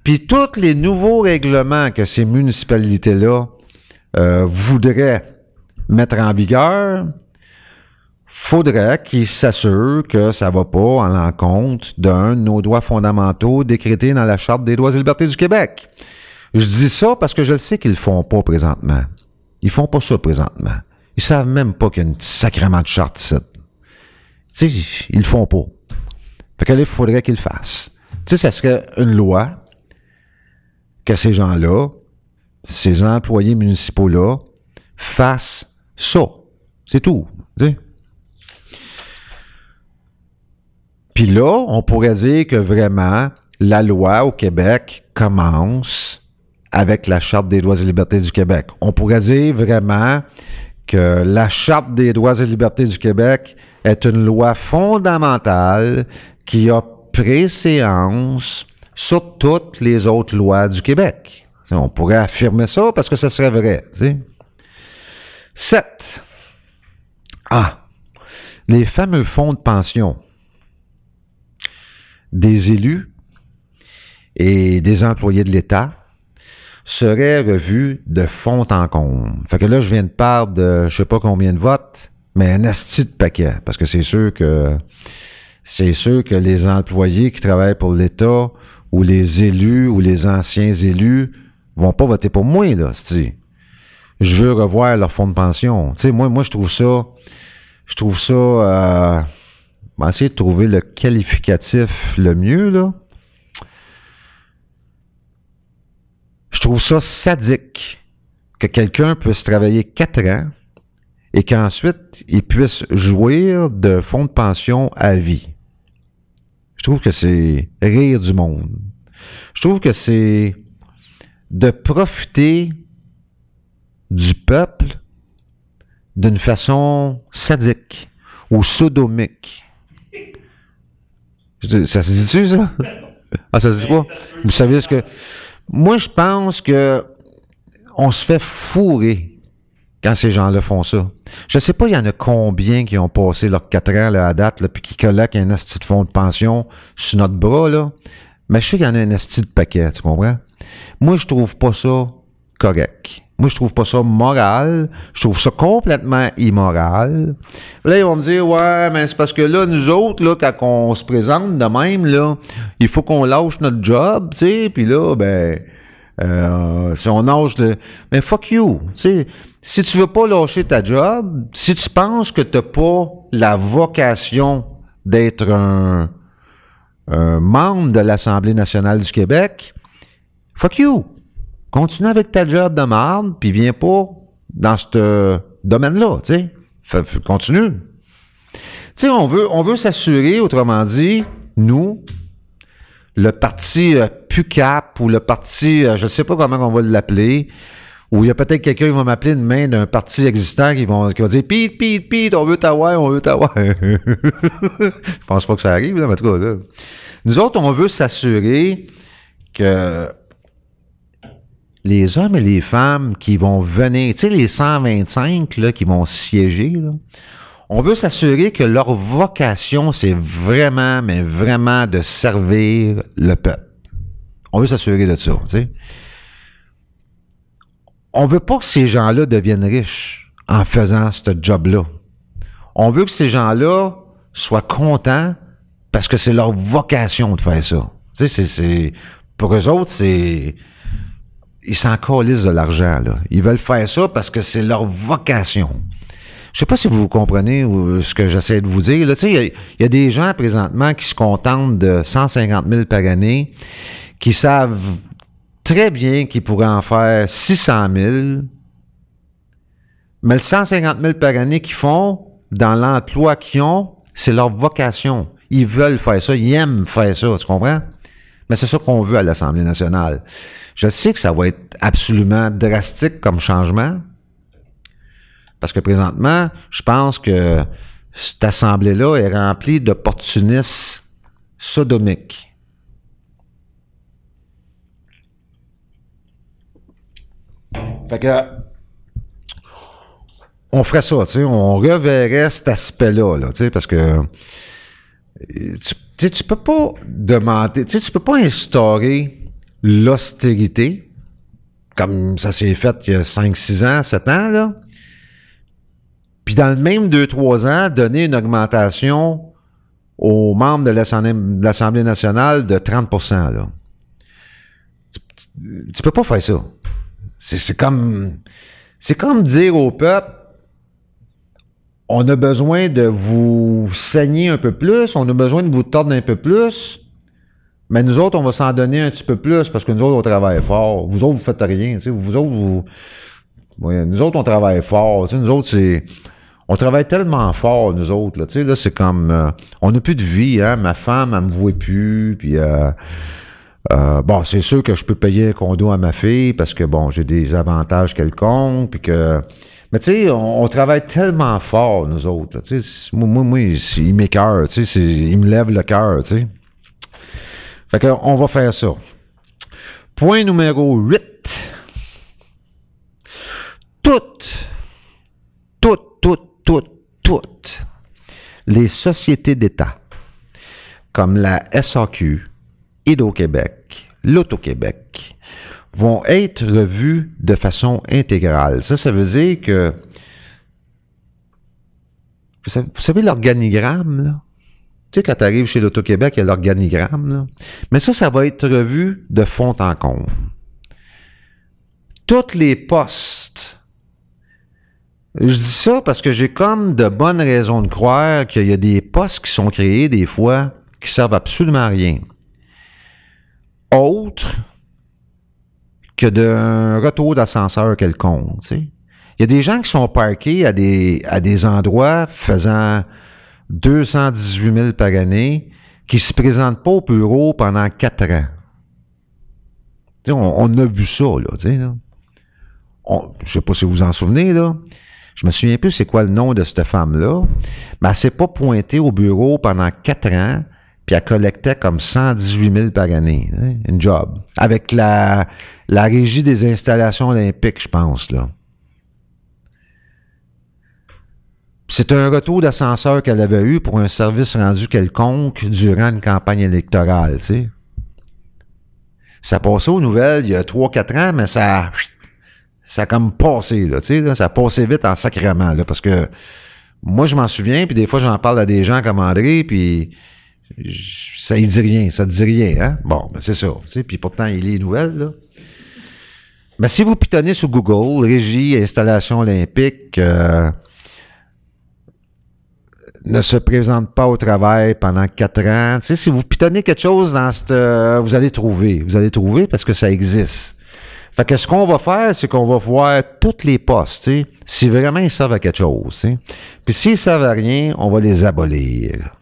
Puis tous les nouveaux règlements que ces municipalités-là euh, voudraient mettre en vigueur, faudrait qu'ils s'assurent que ça ne va pas à l'encontre d'un de nos droits fondamentaux décrétés dans la Charte des droits et libertés du Québec. Je dis ça parce que je sais qu'ils le font pas présentement. Ils font pas ça présentement. Ils savent même pas qu'il y a une sacrément de charte ici. Tu sais, ils le font pas. Fait que il faudrait qu'ils le fassent. Tu sais, ça serait une loi que ces gens-là, ces employés municipaux-là, fassent ça. C'est tout. Puis là, on pourrait dire que vraiment, la loi au Québec commence avec la Charte des droits et libertés du Québec. On pourrait dire vraiment que la Charte des droits et libertés du Québec est une loi fondamentale qui a préséance sur toutes les autres lois du Québec. On pourrait affirmer ça parce que ça serait vrai. 7. Ah, les fameux fonds de pension des élus et des employés de l'État seraient revus de fond en comble. Fait que là, je viens de parler de je sais pas combien de votes, mais un asti de paquet. Parce que c'est sûr que c'est sûr que les employés qui travaillent pour l'État ou les élus ou les anciens élus vont pas voter pour moi, là, Je veux revoir leur fonds de pension. Tu sais, moi, moi, je trouve ça, je trouve ça, euh, essayer de trouver le qualificatif le mieux, là. Je trouve ça sadique que quelqu'un puisse travailler quatre ans et qu'ensuite il puisse jouir de fonds de pension à vie. Je trouve que c'est rire du monde. Je trouve que c'est de profiter du peuple d'une façon sadique ou sodomique. Ça se dit-tu, ça? Ah, ça se dit pas? Vous savez ce que... Moi, je pense que on se fait fourrer quand ces gens-là font ça. Je sais pas, il y en a combien qui ont passé leurs quatre ans là, à date, là, puis qui collectent un esti de fonds de pension sur notre bras, là. Mais je sais qu'il y en a un esti de paquet, tu comprends? Moi, je trouve pas ça correct. Moi, je trouve pas ça moral. Je trouve ça complètement immoral. Là, ils vont me dire, ouais, mais c'est parce que là, nous autres, là, quand on se présente de même, là, il faut qu'on lâche notre job, tu sais, puis là, ben, euh, si on lâche le... Mais fuck you, si tu veux pas lâcher ta job, si tu penses que t'as pas la vocation d'être un, un membre de l'Assemblée nationale du Québec, fuck you. Continue avec ta job de marde, puis viens pas dans ce domaine-là, tu sais. Continue. Tu sais, on veut, on veut s'assurer, autrement dit, nous, le parti euh, PUCAP ou le parti, euh, je ne sais pas comment on va l'appeler, ou il y a peut-être quelqu'un qui va m'appeler une main d'un parti existant qui, qui va dire Pete, Pete, Pete, on veut t'avoir, on veut t'avoir. je pense pas que ça arrive, là, mais en tout cas, là. Nous autres, on veut s'assurer que les hommes et les femmes qui vont venir, tu sais, les 125 là, qui vont siéger, là, on veut s'assurer que leur vocation, c'est vraiment, mais vraiment de servir le peuple. On veut s'assurer de ça, tu sais. On veut pas que ces gens-là deviennent riches en faisant ce job-là. On veut que ces gens-là soient contents parce que c'est leur vocation de faire ça. C'est, pour eux autres, c'est, ils s'en de l'argent. Ils veulent faire ça parce que c'est leur vocation. Je sais pas si vous comprenez ce que j'essaie de vous dire. Il y, a des gens présentement qui se contentent de 150 000 par année, qui savent très bien qu'ils pourraient en faire 600 000, mais le 150 000 par année qu'ils font, dans l'emploi qu'ils ont, c'est leur vocation. Ils veulent faire ça, ils aiment faire ça, tu comprends? Mais c'est ça qu'on veut à l'Assemblée nationale. Je sais que ça va être absolument drastique comme changement, parce que présentement, je pense que cette assemblée-là est remplie d'opportunistes sodomiques. Fait que on ferait ça, tu sais, on reverrait cet aspect-là, là, tu sais, parce que tu, tu, peux pas demander, tu sais, tu peux pas instaurer l'austérité, comme ça s'est fait il y a 5, 6 ans, 7 ans, là. Puis dans le même 2-3 ans, donner une augmentation aux membres de l'Assemblée nationale de 30 là. Tu, tu, peux pas faire ça. C'est comme. C'est comme dire au peuple on a besoin de vous saigner un peu plus, on a besoin de vous tordre un peu plus, mais nous autres, on va s'en donner un petit peu plus parce que nous autres, on travaille fort. Vous autres, vous faites rien. Tu vous autres, vous. nous autres, on travaille fort. Tu nous autres, c'est. On travaille tellement fort, nous autres. Là, tu sais, là, c'est comme. Euh, on n'a plus de vie, hein. Ma femme, elle me voit plus. Puis. Euh, euh, bon, c'est sûr que je peux payer un condo à ma fille parce que, bon, j'ai des avantages quelconques, puis que... Mais tu sais, on, travaille tellement fort, nous autres. Sais, moi, moi, moi il m'écœure, tu sais, il me lève le cœur, tu sais. Fait que, on va faire ça. Point numéro 8. Toutes, toutes, toutes, toutes, les sociétés d'État, comme la SAQ, Hydro-Québec, l'Auto-Québec, vont être revues de façon intégrale. Ça, ça veut dire que vous savez l'organigramme, là? Tu sais, quand tu arrives chez l'Auto-Québec, il y a l'organigramme, là. Mais ça, ça va être revu de fond en comble. Toutes les postes. Je dis ça parce que j'ai comme de bonnes raisons de croire qu'il y a des postes qui sont créés des fois qui servent absolument à rien. Autres que d'un retour d'ascenseur quelconque. Il y a des gens qui sont parqués à des, à des endroits faisant 218 000 par année qui se présentent pas au bureau pendant quatre ans. On, a vu ça, là, tu sais, là. On, je sais pas si vous vous en souvenez, là. Je me souviens plus c'est quoi le nom de cette femme-là, mais elle s'est pas pointée au bureau pendant quatre ans, puis elle collectait comme 118 000 par année, hein, une job. Avec la, la régie des installations olympiques, je pense, là. C'est un retour d'ascenseur qu'elle avait eu pour un service rendu quelconque durant une campagne électorale, tu sais. Ça passait aux nouvelles il y a 3-4 ans, mais ça, ça a comme passé, là, tu sais, là, ça a passé vite en sacrement, là, parce que moi, je m'en souviens, puis des fois, j'en parle à des gens comme André, puis ça y dit rien, ça te dit rien, hein? Bon, ben c'est ça, tu sais, puis pourtant, il lit les nouvelles, là. Mais si vous pitonnez sur Google, régie, installation olympique, euh, ne se présente pas au travail pendant quatre ans. Tu sais, si vous pitonnez quelque chose dans cette, euh, vous allez trouver, vous allez trouver parce que ça existe. Fait que ce qu'on va faire, c'est qu'on va voir toutes les postes, tu sais, si vraiment ils servent à quelque chose. Puis s'ils servent à rien, on va les abolir.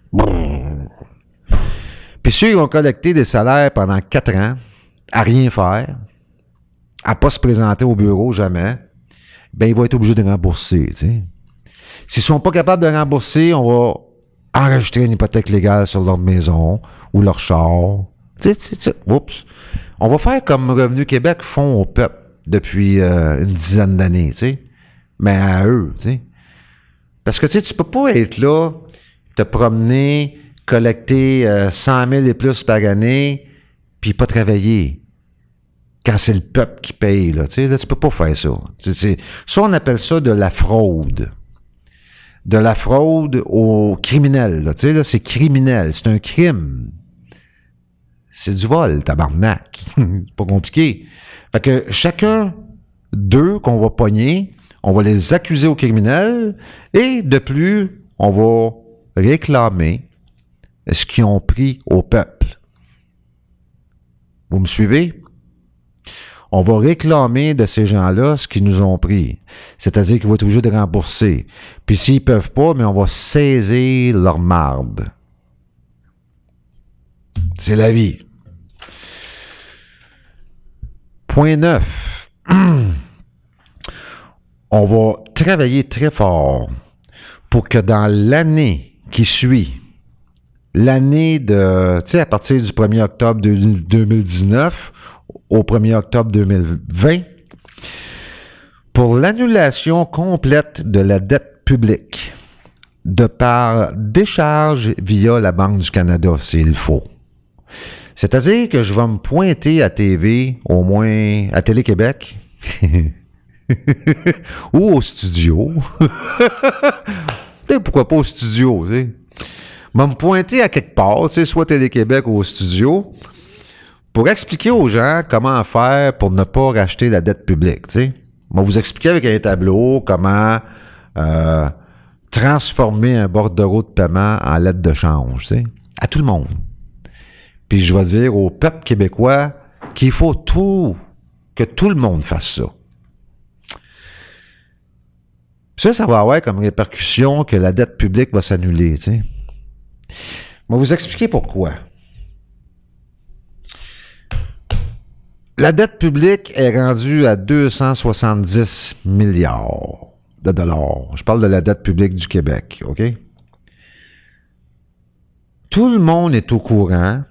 Puis ceux qui ont collecté des salaires pendant quatre ans, à rien faire, à pas se présenter au bureau jamais, ben ils vont être obligés de rembourser, tu sais. S'ils sont pas capables de rembourser, on va enregistrer une hypothèque légale sur leur maison ou leur char. Oups. On va faire comme Revenu Québec font au peuple depuis euh, une dizaine d'années, tu sais. Mais à eux, tu sais. Parce que, tu sais, tu peux pas être là, te promener, collecter euh, 100 000 et plus par année, puis pas travailler. Quand c'est le peuple qui paye, là, tu sais, là, tu peux pas faire ça. C'est, ça, on appelle ça de la fraude de la fraude aux criminels. Là, tu sais, là, c'est criminel, c'est un crime. C'est du vol, tabarnak. pas compliqué. Fait que chacun d'eux qu'on va pogner, on va les accuser aux criminels et de plus, on va réclamer ce qu'ils ont pris au peuple. Vous me suivez? on va réclamer de ces gens-là ce qu'ils nous ont pris. C'est-à-dire qu'ils vont être obligés de rembourser. Puis s'ils peuvent pas, mais on va saisir leur marde. C'est la vie. Point 9. on va travailler très fort pour que dans l'année qui suit, l'année de, tu sais, à partir du 1er octobre 2019, au 1er octobre 2020 pour l'annulation complète de la dette publique de par décharge via la Banque du Canada, s'il faut. C'est-à-dire que je vais me pointer à TV, au moins à Télé-Québec, ou au studio. Pourquoi pas au studio, tu sais. Je vais me pointer à quelque part, tu sais, soit Télé-Québec ou au studio, pour expliquer aux gens comment faire pour ne pas racheter la dette publique. Tu sais. On va vous expliquer avec un tableau comment euh, transformer un bordereau de paiement en lettre de change, tu sais, à tout le monde. Puis je vais dire au peuple québécois qu'il faut tout, que tout le monde fasse ça. Ça, ça va avoir comme répercussion que la dette publique va s'annuler. Je vais vous expliquer pourquoi. La dette publique est rendue à 270 milliards de dollars. Je parle de la dette publique du Québec, OK? Tout le monde est au courant,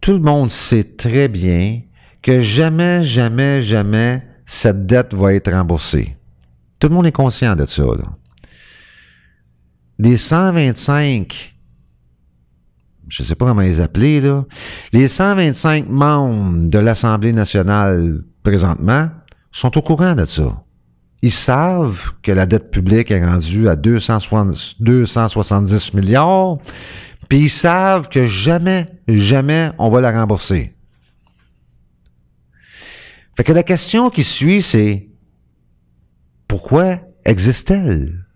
tout le monde sait très bien que jamais, jamais, jamais cette dette va être remboursée. Tout le monde est conscient de ça. Là. Les 125 je ne sais pas comment les appeler, là, les 125 membres de l'Assemblée nationale présentement sont au courant de ça. Ils savent que la dette publique est rendue à 270 milliards, puis ils savent que jamais, jamais on va la rembourser. Fait que la question qui suit, c'est pourquoi existe-t-elle?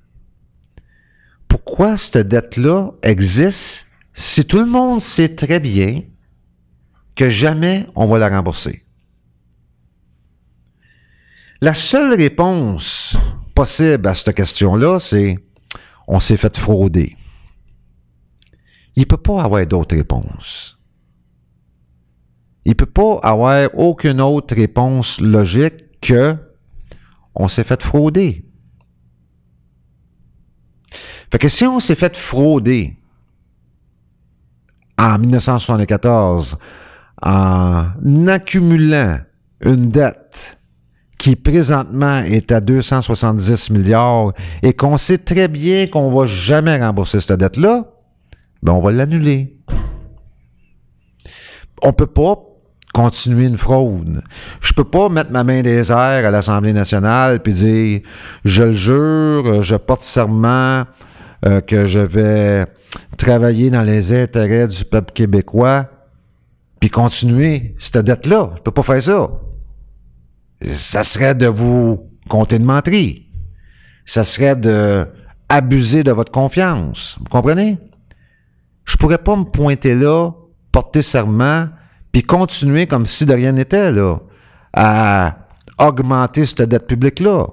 Pourquoi cette dette-là existe si tout le monde sait très bien que jamais on va la rembourser? La seule réponse possible à cette question-là, c'est on s'est fait frauder. Il ne peut pas avoir d'autres réponses. Il ne peut pas avoir aucune autre réponse logique que on s'est fait frauder. Fait que si on s'est fait frauder en 1974 en accumulant une dette qui présentement est à 270 milliards et qu'on sait très bien qu'on va jamais rembourser cette dette-là, ben on va l'annuler. On peut pas continuer une fraude. Je peux pas mettre ma main des airs à l'Assemblée nationale puis dire je le jure, je porte serment euh, que je vais travailler dans les intérêts du peuple québécois puis continuer cette dette-là. Je peux pas faire ça. Ça serait de vous compter de menterie. Ça serait de abuser de votre confiance. Vous comprenez? Je pourrais pas me pointer là, porter serment, puis continuer comme si de rien n'était, là, à augmenter cette dette publique-là.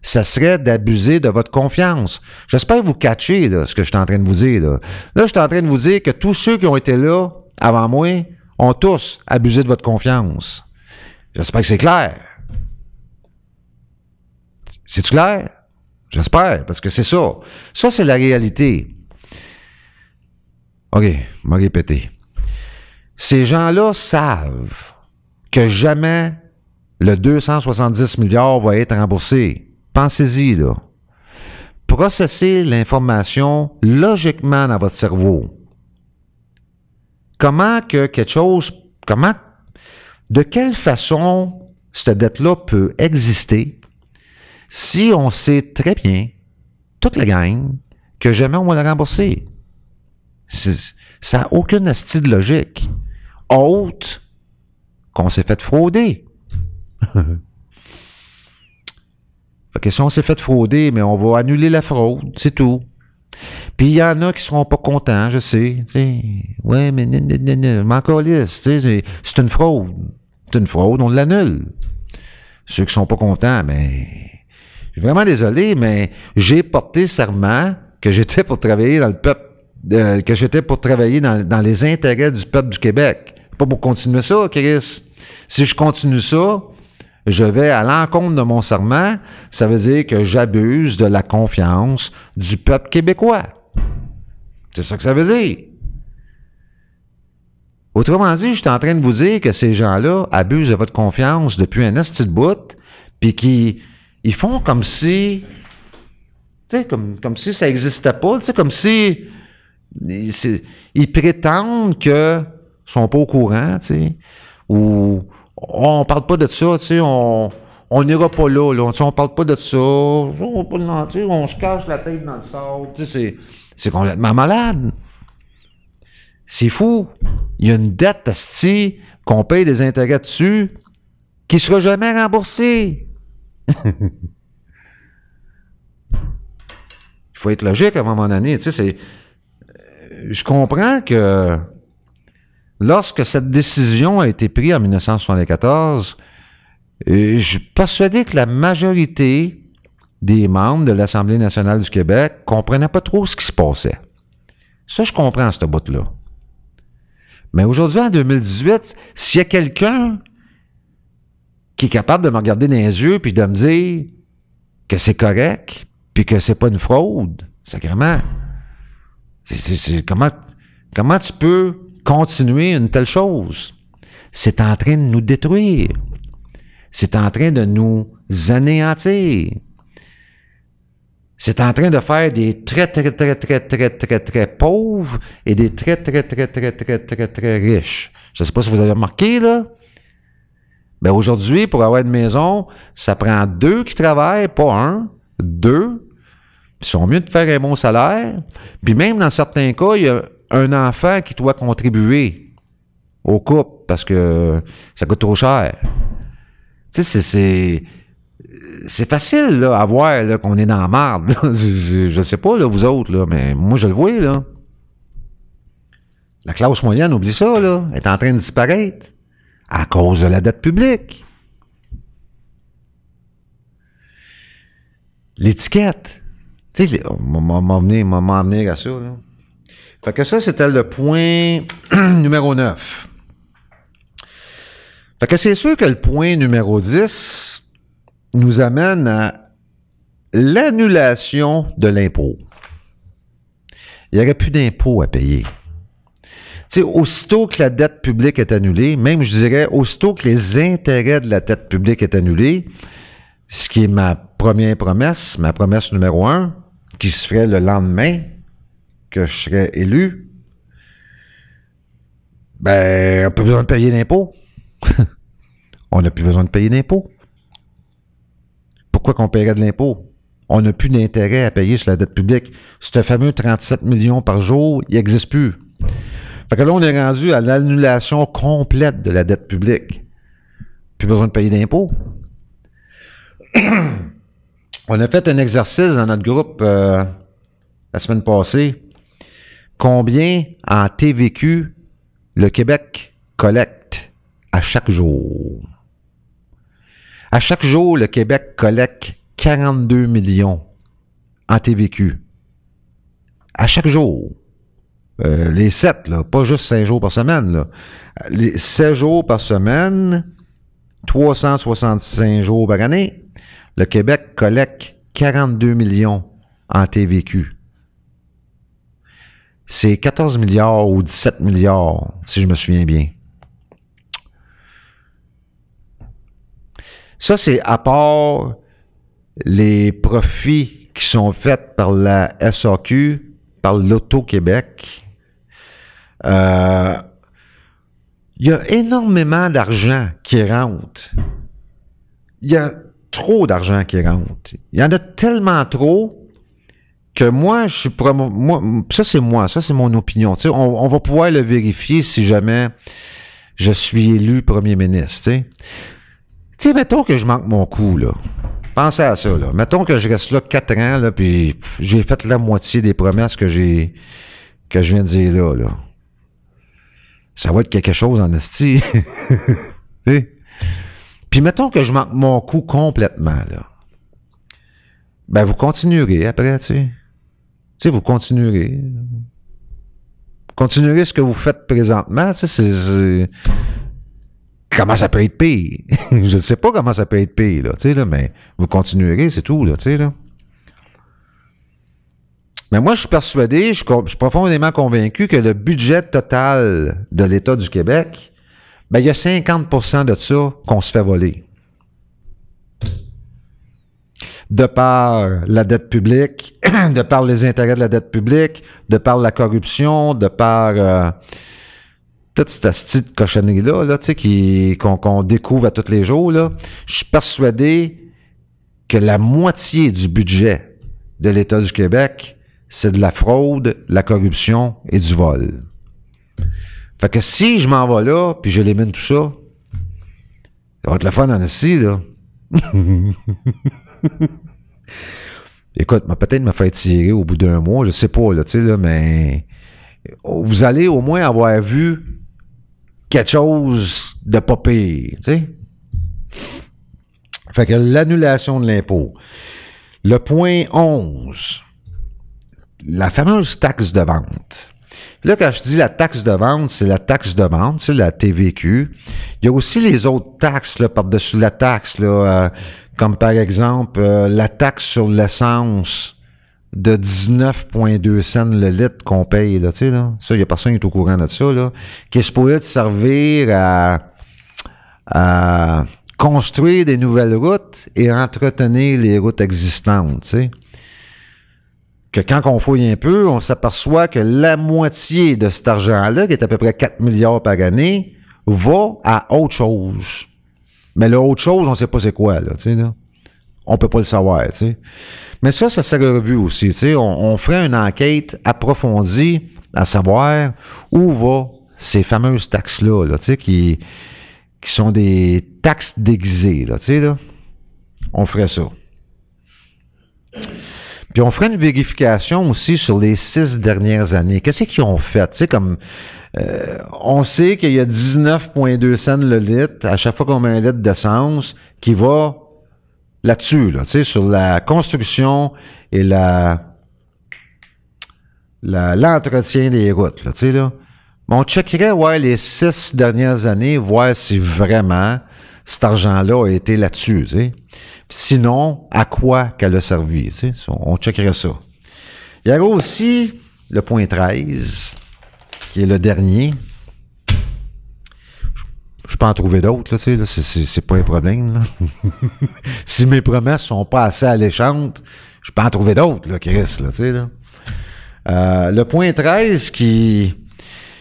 Ça serait d'abuser de votre confiance. J'espère vous catcher là, ce que je suis en train de vous dire. Là. là, je suis en train de vous dire que tous ceux qui ont été là avant moi ont tous abusé de votre confiance. J'espère que c'est clair. C'est-tu clair? J'espère, parce que c'est ça. Ça, c'est la réalité. OK, m'a répété. Ces gens-là savent que jamais le 270 milliards va être remboursé. Pensez-y, là. Processez l'information logiquement dans votre cerveau. Comment que quelque chose, comment, de quelle façon cette dette-là peut exister si on sait très bien, toute la gang, que jamais on va la rembourser? Ça n'a aucune astuce de logique. Autre qu'on s'est fait frauder. fait que si on s'est fait frauder, mais on va annuler la fraude, c'est tout. Puis il y en a qui seront pas contents, je sais. T'sais. Ouais, mais encore c'est une fraude. C'est une fraude, on l'annule. Ceux qui sont pas contents, mais je suis vraiment désolé, mais j'ai porté serment que j'étais pour travailler dans le peuple que j'étais pour travailler dans, les intérêts du peuple du Québec. Pas pour continuer ça, Chris. Si je continue ça, je vais à l'encontre de mon serment. Ça veut dire que j'abuse de la confiance du peuple québécois. C'est ça que ça veut dire. Autrement dit, je suis en train de vous dire que ces gens-là abusent de votre confiance depuis un esti de bout, puis qu'ils ils font comme si, tu sais, comme, comme si ça n'existait pas, tu sais, comme si ils, prétendent que sont pas au courant, tu sais, ou on parle pas de ça, tu sais, on on n'ira pas là, là, on parle pas de ça, on, pas on se cache la tête dans le sable, tu sais, c'est complètement malade. C'est fou. Il y a une dette asti qu'on paye des intérêts dessus qui sera jamais remboursée. Il faut être logique à un moment donné, tu sais, c'est je comprends que lorsque cette décision a été prise en 1974, euh, je suis persuadé que la majorité des membres de l'Assemblée nationale du Québec comprenaient pas trop ce qui se passait. Ça, je comprends ce bout-là. Mais aujourd'hui, en 2018, s'il y a quelqu'un qui est capable de me regarder dans les yeux puis de me dire que c'est correct puis que c'est pas une fraude, sacrément, comment, comment tu peux continuer une telle chose? C'est en train de nous détruire. C'est en train de nous anéantir. C'est en train de faire des très, très, très, très, très, très, très pauvres et des très, très, très, très, très, très, très riches. Je ne sais pas si vous avez remarqué, là. Ben aujourd'hui, pour avoir une maison, ça prend deux qui travaillent, pas un, deux. Ils sont mieux de faire un bon salaire. Puis même dans certains cas, il y a un enfant qui doit contribuer au couple parce que ça coûte trop cher. Tu sais, c'est c'est facile là, à voir qu'on est dans la marde. je, je, sais pas, là, vous autres, là, mais moi, je le vois. Là. La classe moyenne, oublie ça, là, est en train de disparaître à cause de la dette publique. l'étiquette. Tu sais, m'a emmené à ça. Fait que ça, c'était le point numéro 9. Fait que c'est sûr que le point numéro 10 nous amène à l'annulation de l'impôt. Il n'y aurait plus d'impôt à payer. Tu sais, aussitôt que la dette publique est annulée, même je dirais, aussitôt que les intérêts de la dette publique est annulée, ce qui est ma première promesse, ma promesse numéro un, qui se ferait le lendemain que je serais élu, ben, on n'a plus besoin de payer d'impôts. on n'a plus besoin de payer d'impôts. Pourquoi qu'on paierait de l'impôt? On n'a plus d'intérêt à payer sur la dette publique. Ce fameux 37 millions par jour, il n'existe plus. Fait que là, on est rendu à l'annulation complète de la dette publique. Plus besoin de payer d'impôts. on a fait un exercice dans notre groupe euh, la semaine passée. Combien en TVQ le Québec collecte à chaque jour? À chaque jour, le Québec collecte 42 millions en TVQ. À chaque jour. Euh, les 7, là, pas juste 5 jours par semaine. Là. Les 7 jours par semaine, 365 jours par année, le Québec collecte 42 millions en TVQ. C'est 14 milliards ou 17 milliards, si je me souviens bien. Ça, c'est à part les profits qui sont faits par la SAQ, par l'Auto-Québec. Euh, il y a énormément d'argent qui rentre. Il y a trop d'argent qui rentre. Il y en a tellement trop que moi, je suis moi, ça c'est moi, ça c'est mon opinion. on, on, va pouvoir le vérifier si jamais je suis élu premier ministre. Tu sais, mettons que je manque mon coup, là. Pensez à ça, là. Mettons que je reste là quatre ans, là, puis j'ai fait la moitié des promesses que j'ai que je viens de dire là, là. Ça va être quelque chose en esti. puis mettons que je manque mon coup complètement, là. Ben, vous continuerez après, tu sais. Tu sais, vous continuerez. Vous continuerez ce que vous faites présentement, tu sais, c'est comment ça peut être pire? je ne sais pas comment ça peut être pire, là, tu sais, mais vous continuerez, c'est tout, là, tu sais, là. Mais moi, je suis persuadé, je, suis profondément convaincu que le budget total de l'État du Québec, ben, il y a 50% de ça qu'on se fait voler. De par la dette publique, de par les intérêts de la dette publique, de par la corruption, de par euh, toute cette petite cochonnerie-là, là, qu'on, découvre à tous les jours, là, je suis persuadé que la moitié du budget de l'État du Québec, c'est de la fraude, la corruption et du vol. Fait que si je m'en vais là, puis je l'élimine tout ça, ça va être la fun en ici, là. Écoute, peut-être me faire tirer au bout d'un mois, je sais pas, là, tu sais, là, mais vous allez au moins avoir vu quelque chose de pas pire, tu sais. Fait que l'annulation de l'impôt. Le point 11, la fameuse taxe de vente. Là, quand je dis la taxe de vente, c'est la taxe de vente, c'est la TVQ. Il y a aussi les autres taxes par-dessus la taxe, là, euh, comme par exemple euh, la taxe sur l'essence de 19,2 cents le litre qu'on paye, là, tu sais, là. Ça, il y a personne qui est au courant de ça, là. Qui est supposé servir à, à construire des nouvelles routes et entretenir les routes existantes, tu sais. Que quand on fouille un peu, on s'aperçoit que la moitié de cet argent-là, qui est à peu près 4 milliards par année, va à autre chose. Mais le autre chose, on sait pas c'est quoi, là, tu là. Peut pas le savoir. Mais ça, ça serait revu aussi. On, ferait une enquête approfondie à savoir où vont ces fameuses taxes-là, là, qui, sont des taxes déguisées. Là, là. On ferait ça. On ferait une vérification aussi sur les six dernières années. Qu'est-ce qu'ils ont fait? Tu comme euh, on sait qu'il y a 19,2 cents le litre à chaque fois qu'on met un litre d'essence qui va là-dessus, là, tu sais, sur la construction et la, l'entretien des routes, tu sais, là. On checkerait, ouais, les six dernières années, voir si vraiment cet argent-là a été là-dessus. Sinon, à quoi qu'elle a servi. On checkerait ça. Il y a aussi le point 13, qui est le dernier. Je peux en trouver d'autres, c'est- pas un problème, si mes promesses sont pas assez alléchantes, je peux en trouver d'autres, là. Euh, le point 13 qui...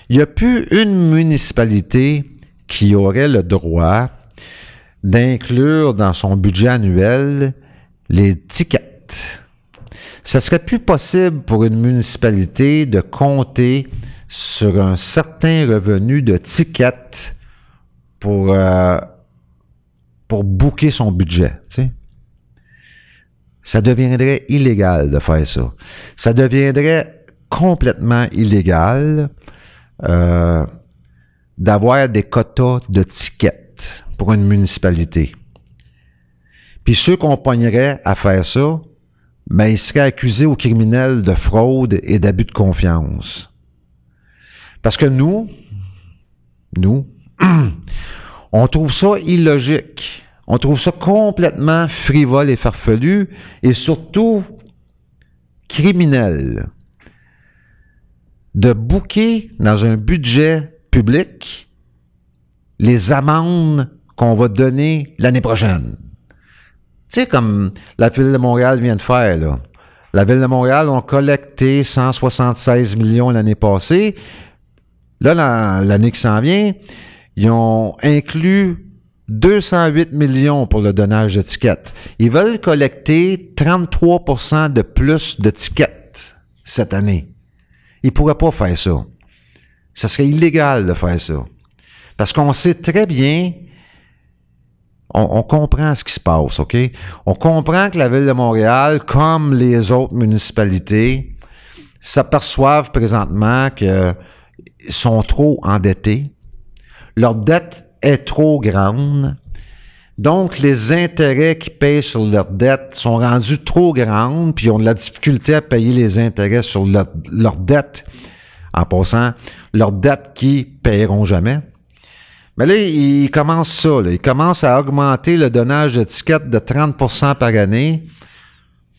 Il n'y a plus une municipalité qui aurait le droit d'inclure dans son budget annuel les tickets. Ça serait plus possible pour une municipalité de compter sur un certain revenu de tickets pour, euh, booker son budget. Ça deviendrait illégal de faire ça. Ça deviendrait complètement illégal euh, d'avoir des quotas de tickets pour une municipalité. Puis ceux qu'on pognerait à faire ça, ben, ils seraient accusés aux criminels de fraude et d'abus de confiance. Parce que nous, nous, on trouve ça illogique. On trouve ça complètement frivole et farfelu et surtout criminel de bouquer dans un budget public les amendes qu'on va donner l'année prochaine. Tu sais, comme la Ville de Montréal vient de faire, là. La Ville de Montréal ont collecté 176 millions l'année passée. Là, la- l'année qui s'en vient, ils ont inclus 208 millions pour le donnage de tickets. Ils veulent collecter 33% de plus de tickets cette année. Ils ne pourraient pas faire ça. Ça serait illégal de faire ça. Parce qu'on sait très bien, on, comprend ce qui se passe, OK? On comprend que la Ville de Montréal, comme les autres municipalités, s'aperçoivent présentement qu'ils sont trop endettés. Leur dette est trop grande. Donc, les intérêts qui payent sur leur dette sont rendus trop grands, puis ils ont de la difficulté à payer les intérêts sur leur, dette, en passant, leur dette qui paieront jamais. Mais là, ils commencent ça. Là. Ils commencent à augmenter le donnage de tickets de 30% par année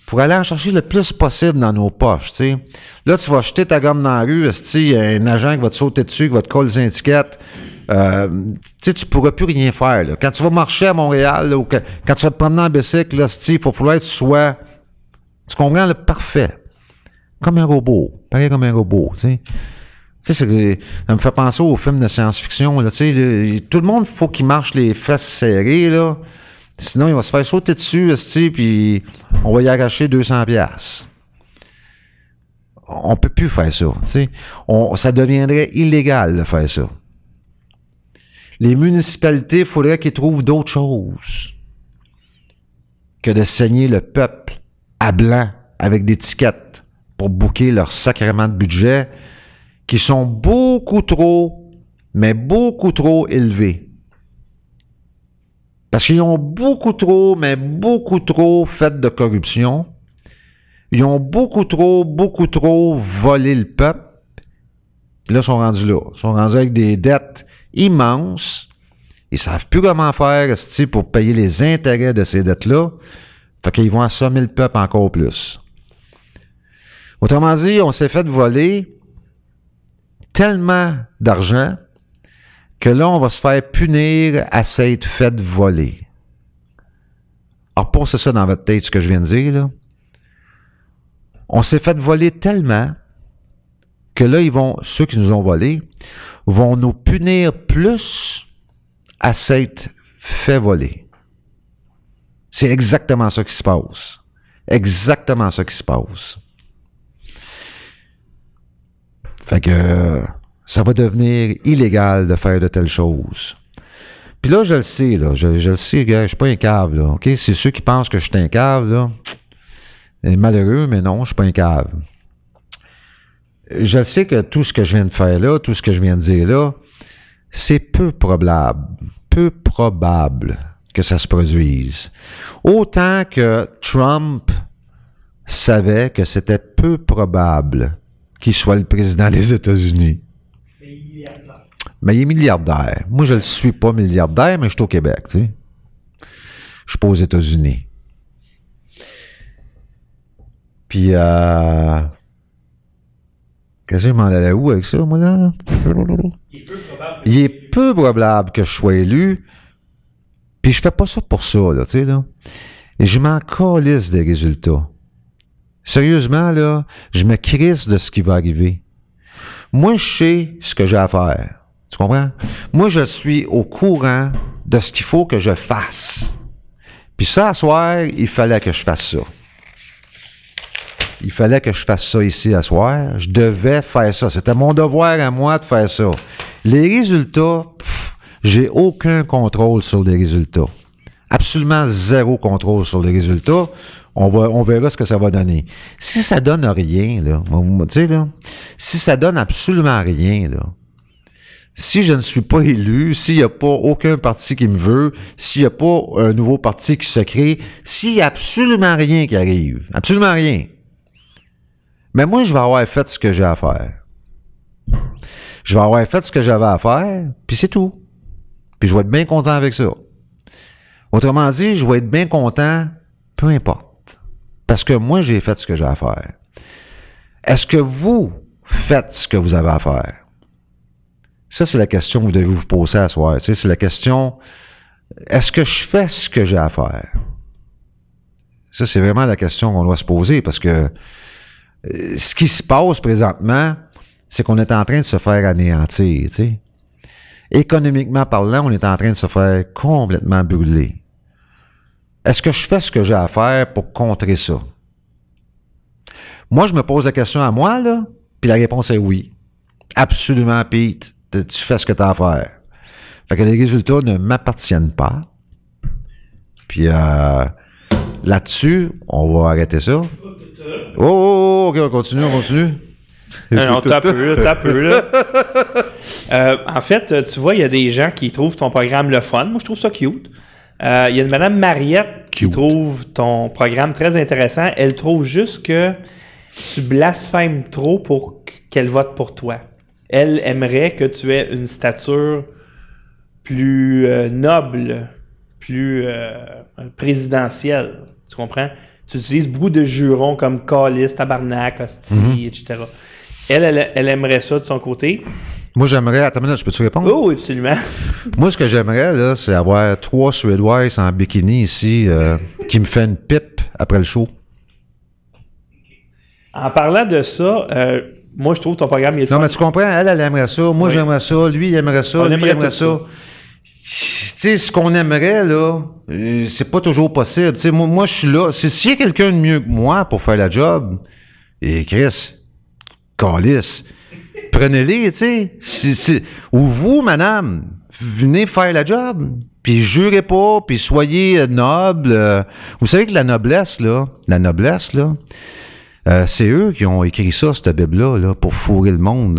pour aller en chercher le plus possible dans nos poches. tu sais. Là, tu vas jeter ta gomme dans la rue, il y a un agent qui va te sauter dessus, qui va te coller un ticket. Euh, tu tu pourras plus rien faire. là. Quand tu vas marcher à Montréal, là, ou quand tu vas te promener en bicycle, il faut falloir que tu sois, tu comprends, le parfait. Comme un robot. Pareil comme un robot, sais. Sais, ça me fait penser aux films de science-fiction. tu sais, le- tout le monde, faut qu'il marche les fesses serrées, là. Sinon, il va se faire sauter dessus, esti, puis on va y arracher 200 pièces. On peut plus faire ça. tu sais. Ça deviendrait illégal de faire ça. Les municipalités, il faudrait qu'ils trouvent d'autres choses que de saigner le peuple à blanc avec des tickets pour bouquer leur sacrement de budget qui sont beaucoup trop, mais beaucoup trop élevés. Parce qu'ils ont beaucoup trop, mais beaucoup trop fait de corruption. Ils ont beaucoup trop, beaucoup trop volé le peuple. Puis là, ils sont rendus là. Ils sont rendus avec des dettes immenses. Ils savent plus comment faire pour payer les intérêts de ces dettes-là. Fait qu'ils vont assommer le peuple encore plus. Autrement dit, on s'est fait voler tellement d'argent que là, on va se faire punir à s'être fait voler. Alors, pensez ça dans votre tête, ce que je viens de dire. On s'est fait voler tellement que là, ils ceux qui nous ont volés, vont nous punir plus à s'être fait voler. C'est exactement ça qui se passe. Exactement ça qui se passe. Fait que ça va devenir illégal de faire de telles choses. Puis là, je le sais. Je, le sais, je suis pas un cave, là. C'est ceux qui pensent que je suis un cave, là. Malheureux, mais non, je suis pas un cave. Je sais que tout ce que je viens de faire là, tout ce que je viens de dire là, c'est peu probable. Peu probable que ça se produise. Autant que Trump savait que c'était peu probable qu'il soit le président des États-Unis. Mais il est milliardaire. Moi, je ne le suis pas milliardaire, mais je suis au Québec, tu sais. Je suis pas aux États-Unis. Puis, euh... Qu'est-ce que je m'en allais où avec ça, moi, là? Il est peu probable que je sois élu. Puis je fais pas ça pour ça, là, tu sais. Et je m'en calisse des résultats. Sérieusement, là, je me crisse de ce qui va arriver. Moi, je sais ce que j'ai à faire. Tu comprends? Moi, je suis au courant de ce qu'il faut que je fasse. Puis ça, à soir, il fallait que je fasse ça. Il fallait que je fasse ça ici à soir. Je devais faire ça. C'était mon devoir à moi de faire ça. Les résultats, j'ai aucun contrôle sur les résultats. Absolument zéro contrôle sur les résultats. On, verra ce que ça va donner. Si ça donne rien, si ça donne absolument rien, si je ne suis pas élu, s'il n'y a pas aucun parti qui me veut, s'il n'y a pas un nouveau parti qui se crée, s'il n'y a absolument rien qui arrive, absolument rien, mais moi, je vais avoir fait ce que j'ai à faire. Je vais avoir fait ce que j'avais à faire, puis c'est tout. Puis je vais être bien content avec ça. Autrement dit, je vais être bien content, peu importe. Parce que moi, j'ai fait ce que j'ai à faire. Est-ce que vous faites ce que vous avez à faire? Ça, c'est la question que vous devez vous poser à soir. c'est la question, est-ce que je fais ce que j'ai à faire? Ça, c'est vraiment la question qu'on doit se poser parce que euh, ce qui se passe présentement, c'est qu'on est en train de se faire anéantir, tu sais. Économiquement parlant, on est en train de se faire complètement brûler. Est-ce que je fais ce que j'ai à faire pour contrer ça? Moi, je me pose la question à moi, là, puis la réponse est oui. Absolument, Pete tu fais ce que tu as à faire. Fait que les résultats ne m'appartiennent pas. Puis euh, là-dessus, on va arrêter ça. Oh, oh, oh ok, on continue, on continue. Non, t'as peu, t'as peu, là. Euh, en fait, tu vois, il y a des gens qui trouvent ton programme le fun. Moi, je trouve ça cute. Euh, il y a une madame Mariette qui trouve ton programme très intéressant. Elle trouve juste que tu blasphèmes trop pour qu'elle vote pour toi elle aimerait que tu aies une stature plus euh, noble, plus euh, présidentielle. Tu comprends? Tu utilises beaucoup de jurons comme calice, tabarnak, hostie, mhm. etc. Elle, elle, aimerait ça de son côté. Moi, j'aimerais. Attends une je peux-tu répondre? Oh, absolument. Moi, ce que j'aimerais, là, c'est avoir trois Suédoises en bikini ici euh, qui me fait une pipe après le show. En parlant de ça, moi, je trouve ton programme, il est Non, mais tu comprends, elle, elle aimerait ça. Moi, j'aimerais ça. Lui, il aimerait ça. lui, il aimerait ça. Tu sais, ce qu'on aimerait, là, euh, c'est pas toujours possible. Tu sais, moi, moi je suis là. S'il y a quelqu'un de mieux que moi pour faire la job, et Chris, calice, prenez-les, tu sais. Ou vous, madame, venez faire la job. Puis jurez pas, puis soyez noble. Euh, vous savez que la noblesse, là, la noblesse, là, euh, c'est eux qui ont écrit ça, cette Bible-là, là, pour fourrer le monde.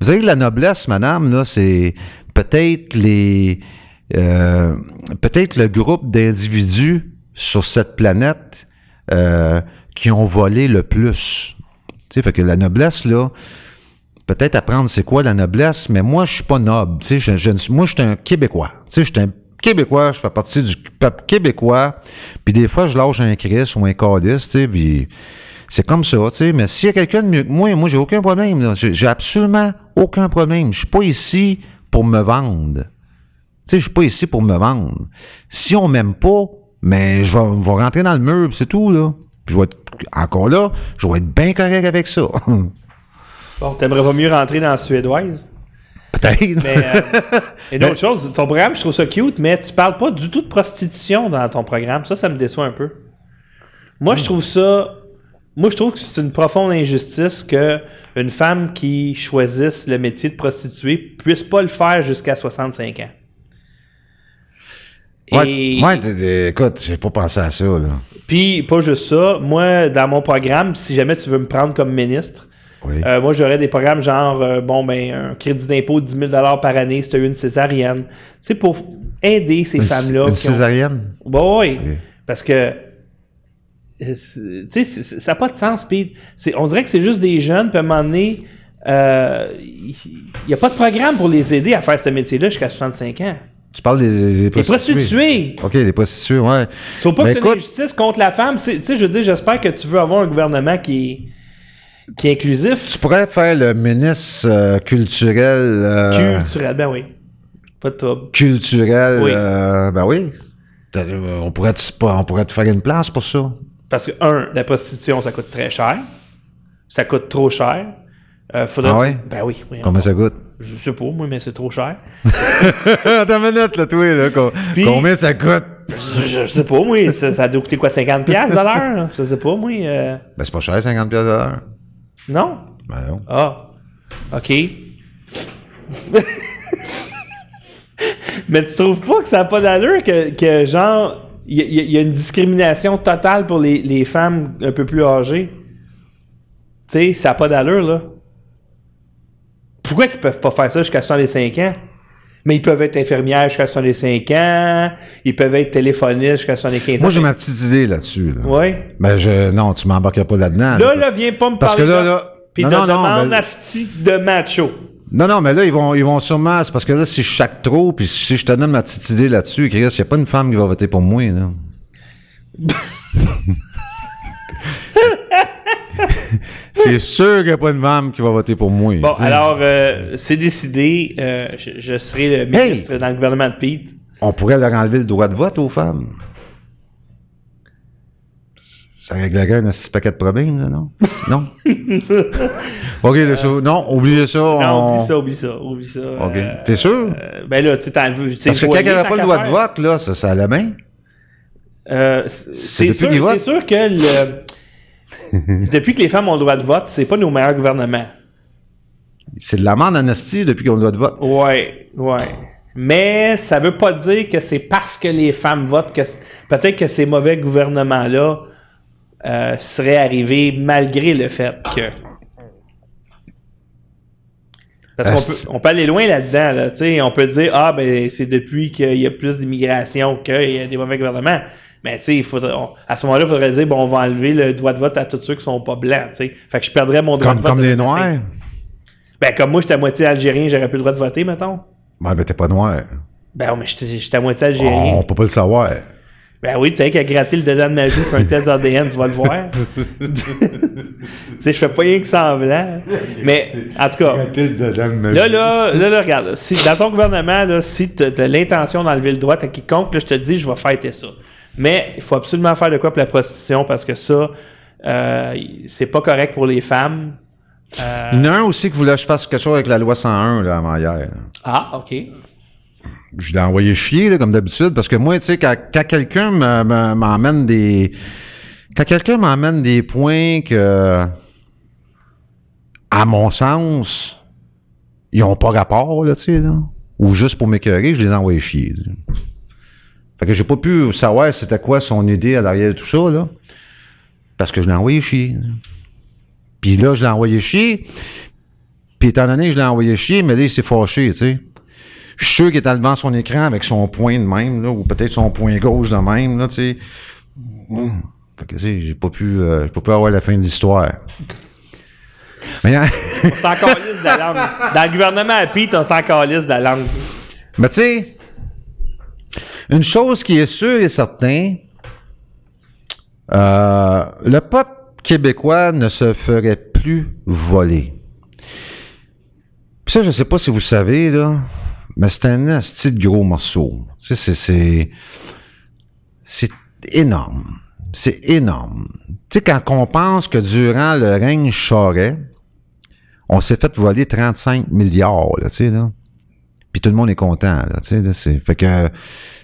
Vous savez que la noblesse, madame, là, c'est peut-être les euh, peut-être le groupe d'individus sur cette planète euh, qui ont volé le plus. Tu sais, fait que la noblesse, là, peut-être apprendre c'est quoi la noblesse, mais moi, je suis pas noble. Tu sais, moi, je suis un Québécois. Tu sais, je suis un Québécois, je fais partie du peuple québécois, puis des fois, je lâche un Christ ou un calice, tu sais, puis c'est comme ça, tu sais. Mais s'il y a quelqu'un de mieux que moi, moi, j'ai aucun problème. Là. J'ai, absolument aucun problème. Je suis pas ici pour me vendre. Tu sais, je suis pas ici pour me vendre. Si on m'aime pas, mais je vais, rentrer dans le mur, c'est tout, là. je vais être, encore là, je vais être bien correct avec ça. bon, t'aimerais pas mieux rentrer dans la suédoise? Peut-être. Mais, euh, et une autre chose, ton programme, je trouve ça cute, mais tu parles pas du tout de prostitution dans ton programme. Ça, ça me déçoit un peu. Moi, je trouve ça moi, je trouve que c'est une profonde injustice que une femme qui choisisse le métier de prostituée puisse pas le faire jusqu'à 65 ans. Et... Ouais, écoute, j'ai pas pensé à ça. Là. Puis, pas juste ça. Moi, dans mon programme, si jamais tu veux me prendre comme ministre, euh, moi, j'aurais des programmes genre, euh, bon, ben, un crédit d'impôt de 10 000 par année si tu as eu une césarienne. Tu sais, pour, aider ces femmes-là. Une qui ont- césarienne? Bah oui, parce que euh, c'est- tu sais, c'est- ça n'a pas de sens. Puis c'est- on dirait que c'est juste des jeunes, puis à un moment donné, euh, il n'y a pas de programme pour les aider à faire ce métier-là jusqu'à 65 ans. Tu parles des, des Les prostituées. prostituées! OK, les prostituées, ouais. Faut pas Ben, que c'est une injustice contre la femme. C'est- Tu sais, je veux dire, j'espère que tu veux avoir un gouvernement qui qui est inclusif, Tu pourrais faire le ministre euh, culturel. euh, culturel. Ben oui. Pas de trouble. culturel. Oui. euh, ben oui. On pourrait, te, on pourrait te faire une place pour ça. Parce que, un, la prostitution, ça coûte très cher. Ça coûte trop cher. Faudrait Ah? Ben oui. oui Combien ça coûte? Je sais pas, moi, mais c'est trop cher. Attends une minute, là, toi, là. Puis- Combien ça coûte? Je, je sais pas, moi, ça, ça doit coûter quoi, 50$ piastres de l'heure? Je sais pas, moi. Ben, c'est pas cher, 50 pièces de l'heure. Non? Ben non. Ah. OK. Mais tu trouves pas que ça n'a pas d'allure que, que genre, il y, a- il y a une discrimination totale pour les, les femmes un peu plus âgées? Tu sais, ça n'a pas d'allure, là. Pourquoi qu'ils peuvent pas faire ça jusqu'à 65 ans? Mais ils peuvent être infirmières jusqu'à 65 ans, ils peuvent être téléphonistes jusqu'à 75 ans. Moi, j'ai ma petite idée là-dessus. Là. Ouais. Ben, je, non, tu m'embarqueras pas là-dedans. Là, là, viens pas me Parce parler que là, de- là- Puis non, de non, demande ben- de macho. Non, non, mais là, ils vont, ils vont sûrement. C'est parce que là, si je chaque trop, puis si je te donne ma petite idée là-dessus, Chris, il n'y a pas une femme qui va voter pour moi, là. c'est sûr qu'il n'y a pas une femme qui va voter pour moi. Bon, alors, euh, c'est décidé. euh, je, je serai le ministre dans le gouvernement de Pete. On pourrait leur enlever le droit de vote aux femmes. Ça réglerait un petit paquet de problèmes, là, non? Non? OK, non, oubliez ça. Non, on- oublie ça, oublie ça, oublie ça. OK. Euh, T'es sûr? euh, ben là, tu sais, t'en veux. tu sais, Parce que quand il n'y avait pas le droit de vote, là, ça, ça allait bien. Euh, c'est sûr, sûr que le- depuis que les femmes ont le droit de vote, c'est pas nos meilleurs gouvernements. C'est de l'amende amnestie depuis qu'on a le droit de vote. Ouais, ouais. Mais ça veut pas dire que c'est parce que les femmes votent que peut-être que ces mauvais gouvernements-là euh, seraient arrivés malgré le fait que. Parce qu'on peut, on peut aller loin là-dedans, là, tu sais, on peut dire ah ben c'est depuis qu'il y a plus d'immigration qu'il y a des mauvais gouvernements. Mais tu sais, à ce moment-là, il faudrait dire bon on va enlever le droit de vote à tous ceux qui sont pas blancs, tu sais. Fait que je perdrais mon droit Comme, de vote. comme les. Noirs. Ben comme moi j'étais à moitié algérien, j'aurais plus le droit de voter, mettons. Ouais, mais t'es pas noir. Ben, mais j'étais à moitié algérien. On peut pas le savoir. Ben oui, tu sais qu'à gratter le dedans de ma joue, faire un test d'ADN, tu vas le voir. tu sais, je fais pas rien que semblant. Mais, en tout cas, là, là, là, là, regarde, si, dans ton gouvernement, là, si tu as l'intention d'enlever le droit à quiconque, là, je te dis, je vais fêter ça. Mais il faut absolument faire de quoi pour la prostitution parce que ça, euh, c'est pas correct pour les femmes. Euh, Il y en a un aussi qui voulait que je fasse quelque chose avec la loi 101, là, avant hier. là. ah, OK. Je l'ai envoyé chier, là, comme d'habitude, parce que moi, tu sais, quand, quand quelqu'un me- me- m'emmène des... Quand quelqu'un m'emmène des points que, à mon sens, ils ont pas rapport, là, tu sais, là, ou juste pour m'écœurer, je les ai envoyés chier. Fait que j'ai pas pu savoir c'était quoi son idée à l'arrière de tout ça, là, parce que je l'ai envoyé chier. Puis là, je l'ai envoyé chier, puis étant donné que je l'ai envoyé chier, mais là, il s'est fâché, tu sais. Je suis sûr qu'il était devant son écran avec son poing de même, là, ou peut-être son poing gauche de même, là, tu sais. Fait que, tu sais, j'ai pas pu, euh, j'ai pas pu avoir la fin de l'histoire. Mais, hein, On s'en calisse de la langue. Dans le gouvernement à Pete, on s'en calisse de la langue. mais tu sais, une chose qui est sûre et certain, euh, le peuple québécois ne se ferait plus voler. Puis ça, je sais pas si vous savez, là, mais c'est un asti de gros morceau. C'est, c'est, énorme. C'est énorme. Tu sais, quand on pense que durant le règne Charest, on s'est fait voler 35 milliards, tu sais, là. Puis tout le monde est content, là, tu sais, là, c'est, fait que, tu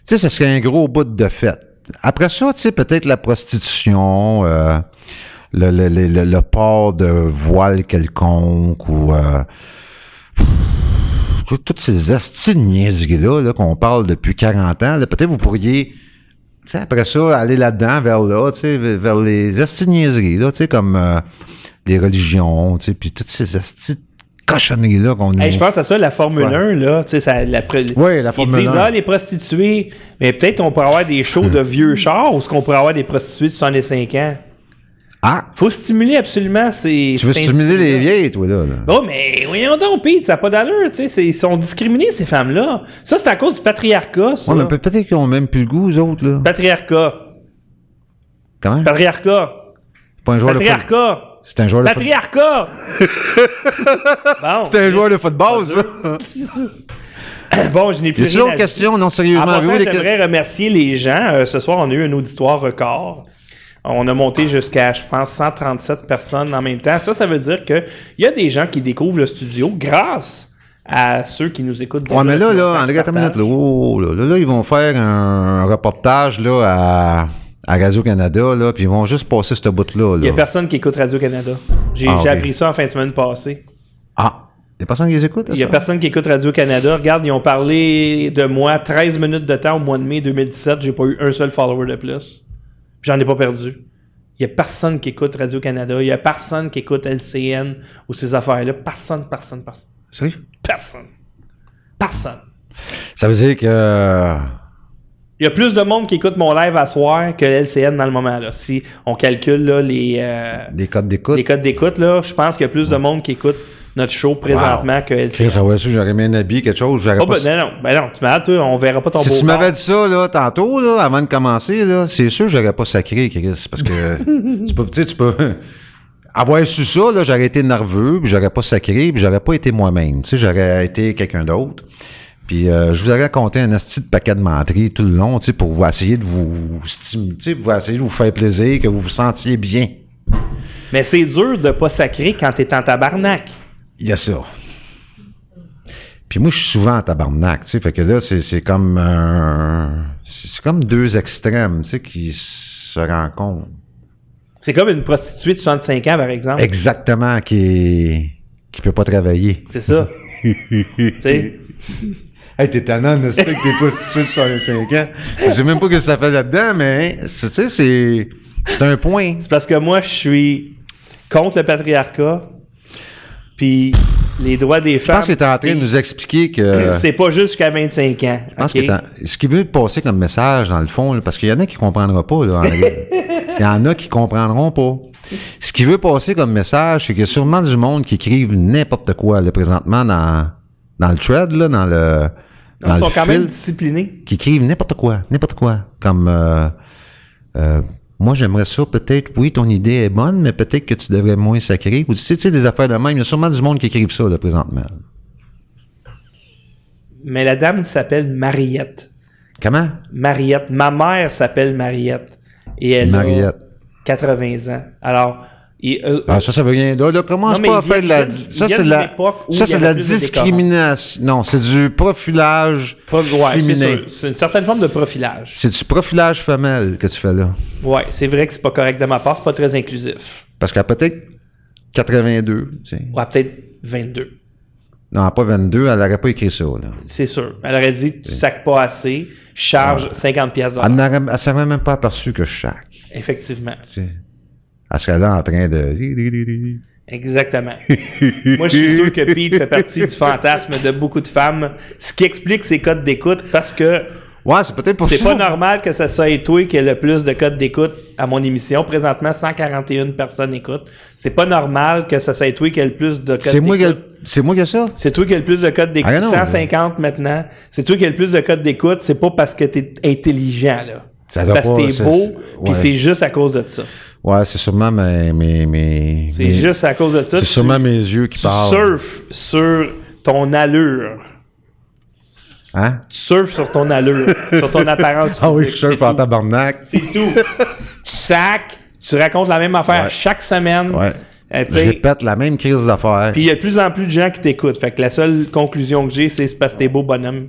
sais, ce serait un gros bout de fête. Après ça, tu sais, peut-être la prostitution, euh, le, le, le, le- port de voile quelconque ou euh, tout- toutes ces de niaiseries-là là, qu'on parle depuis 40 ans, là, peut-être vous pourriez, tu sais, après ça, aller là-dedans, vers là, vers les niaiseries, là, comme euh, les religions, puis toutes ces astis cochonneries-là qu'on nous... Hey, je pense à ça, la Formule Ouais. 1, là, tu sais, ça, la, Ouais, la Formule Ils disent, 1. ah, les prostituées, mais peut-être on pourrait avoir des shows de vieux chars ou est-ce qu'on pourrait avoir des prostituées de 65 ans? Ah! Faut stimuler absolument ces... Tu veux stimuler les vieilles, toi, là? là. Bon, mais voyons donc, Pete, ça n'a pas d'allure, tu sais, ils sont discriminés, ces femmes-là. Ça, c'est à cause du patriarcat, ça. Ouais, mais peut-être qu'ils ont même plus le goût, eux autres, là. Patriarcat. Comment? Patriarcat. Pas un joueur Patriarcat. C'est un joueur de foot- Patriarcat. bon. C'est un joueur de football, ça. Bon, je n'ai plus d'autres à questions? Non, En sérieusement. j'aimerais remercier les gens. Euh, ce soir, on a eu un auditoire record. On a monté jusqu'à, je pense, 137 personnes en même temps. Ça, ça veut dire qu'il y a des gens qui découvrent le studio grâce à ceux qui nous écoutent. Ouais, mais là, là, qui regarde une minute, là, oh, là, là, ils vont faire un, un reportage, là, à, à Radio-Canada, là, puis ils vont juste passer ce bout-là, Il n'y a personne qui écoute Radio-Canada. J'ai Ah, appris ça en fin de semaine passée. Ah! Il y a personne qui les écoute, Il n'y a personne qui écoute Radio-Canada. Regarde, ils ont parlé de moi 13 minutes de temps au mois de mai 2017. J'ai pas eu un seul follower de plus. J'en ai pas perdu. Il n'y a personne qui écoute Radio-Canada. Il n'y a personne qui écoute LCN ou ces affaires-là. Personne, personne, personne. Sérieux? Personne. Personne. Ça veut dire que... Il y a plus de monde qui écoute mon live à soir que LCN dans le moment. Là. Si on calcule là, les, euh, Des codes d'écoute. les codes d'écoute, là, je pense qu'il y a plus de monde qui écoute notre show présentement que LCN. Chris, ça va sûr, j'aurais mis un habit, quelque chose, Oh, pas... ben, non, non, ben non, tu m'as toi, on verra pas ton si beau tu m'avais dit ça, là, tantôt, là, avant de commencer, là, c'est sûr, j'aurais pas sacré, Chris, parce que, tu peux, tu peux... Avoir su ça, là, j'aurais été nerveux, puis j'aurais pas sacré, puis j'aurais pas été moi-même. Tu sais, j'aurais été quelqu'un d'autre. Puis euh, je vous aurais raconté un asti de paquet de menteries tout le long, tu sais, pour vous essayer de vous stimuler, tu sais, pour essayer de vous faire plaisir, que vous vous sentiez bien. Mais c'est dur de pas sacrer quand t'es en tabarnak. Il y a ça. Puis moi, je suis souvent en tabarnak, tu sais, fait que là, c'est comme un... C'est comme deux extrêmes, tu sais, qui se rencontrent. C'est comme une prostituée de 65 ans, par exemple. Exactement, qui qui peut pas travailler. C'est ça. tu sais? Hey, t'es tannant de ça que t'es pas situé de 65 ans. Je sais même pas ce que ça fait là-dedans, mais tu sais, c'est c'est un point. C'est parce que moi, je suis contre le patriarcat. Puis les droits des Je femmes. pense que t'es en train de nous expliquer que... C'est pas juste jusqu'à 25 ans. Je pense que ce qu'il veut passer comme message, dans le fond, là, parce qu'il y en a qui comprendront pas, là, en. Il y en a qui comprendront pas. Ce qu'il veut passer comme message, c'est qu'il y a sûrement du monde qui écrivent n'importe quoi, là, présentement, dans, dans le thread, là, dans le, dans Ils sont le quand fil, même disciplinés. qui écrivent n'importe quoi, n'importe quoi. Comme, euh, euh, moi, j'aimerais ça, peut-être, oui, ton idée est bonne, mais peut-être que tu devrais moins sacrer. Ou, tu sais, tu sais, des affaires de même. Il y a sûrement du monde qui écrivent ça, là, présentement. Mais la dame s'appelle Mariette. Comment? Mariette. Ma mère s'appelle Mariette. Et elle Mariette. a 80 ans. Alors, et, euh, Ah, ça, ça veut rien dire. Là, commence Non, pas à faire de la. Ça, c'est de la. Ça, c'est de la de discrimination. Non, c'est du profilage féminin. C'est une certaine forme de profilage. C'est du profilage femelle que tu fais là. Ouais, c'est vrai que c'est pas correct de ma part, c'est pas très inclusif. Parce qu'elle a peut-être 82. tu sais. Ouais, peut-être 22. Non, pas 22, elle n'aurait pas écrit ça. C'est sûr. Elle aurait dit tu sacs pas assez, charge 50 pièces Elle ne même pas aperçue que je chaque. Effectivement. tu sais. Elle serait là en train de. Exactement. Moi, je suis sûr que Pete fait partie du fantasme de beaucoup de femmes, ce qui explique ses codes d'écoute parce que Ouais, c'est peut-être pour c'est ça. pas normal que ça soit toi qui ait le plus de codes d'écoute à mon émission. Présentement, 141 personnes écoutent. C'est pas normal que ça soit toi qui ait le plus de codes C'est moi, qui a- d'écoute. c'est moi qui ai ça? C'est toi qui as le plus de codes d'écoute. Ah, non, 150 maintenant. C'est toi qui as le plus de codes d'écoute. C'est pas parce que t'es intelligent, là. Ça C'est parce que t'es c'est- beau, c'est- puis c'est juste à cause de ça. Ouais, c'est sûrement mes. mes, mes C'est mes- juste à cause de ça. C'est sûrement mes yeux qui tu parlent. surfes sur ton allure. Hein? Tu surfes sur ton allure, sur ton apparence physique. Ah oui, je surfe en tabarnak. C'est tout. tu sacs, tu racontes la même affaire Ouais. chaque semaine. Ouais. Euh, tu Je répète la même crise d'affaires. Puis il y a de plus en plus de gens qui t'écoutent. Fait que la seule conclusion que j'ai, c'est c'est parce que t'es beau bonhomme.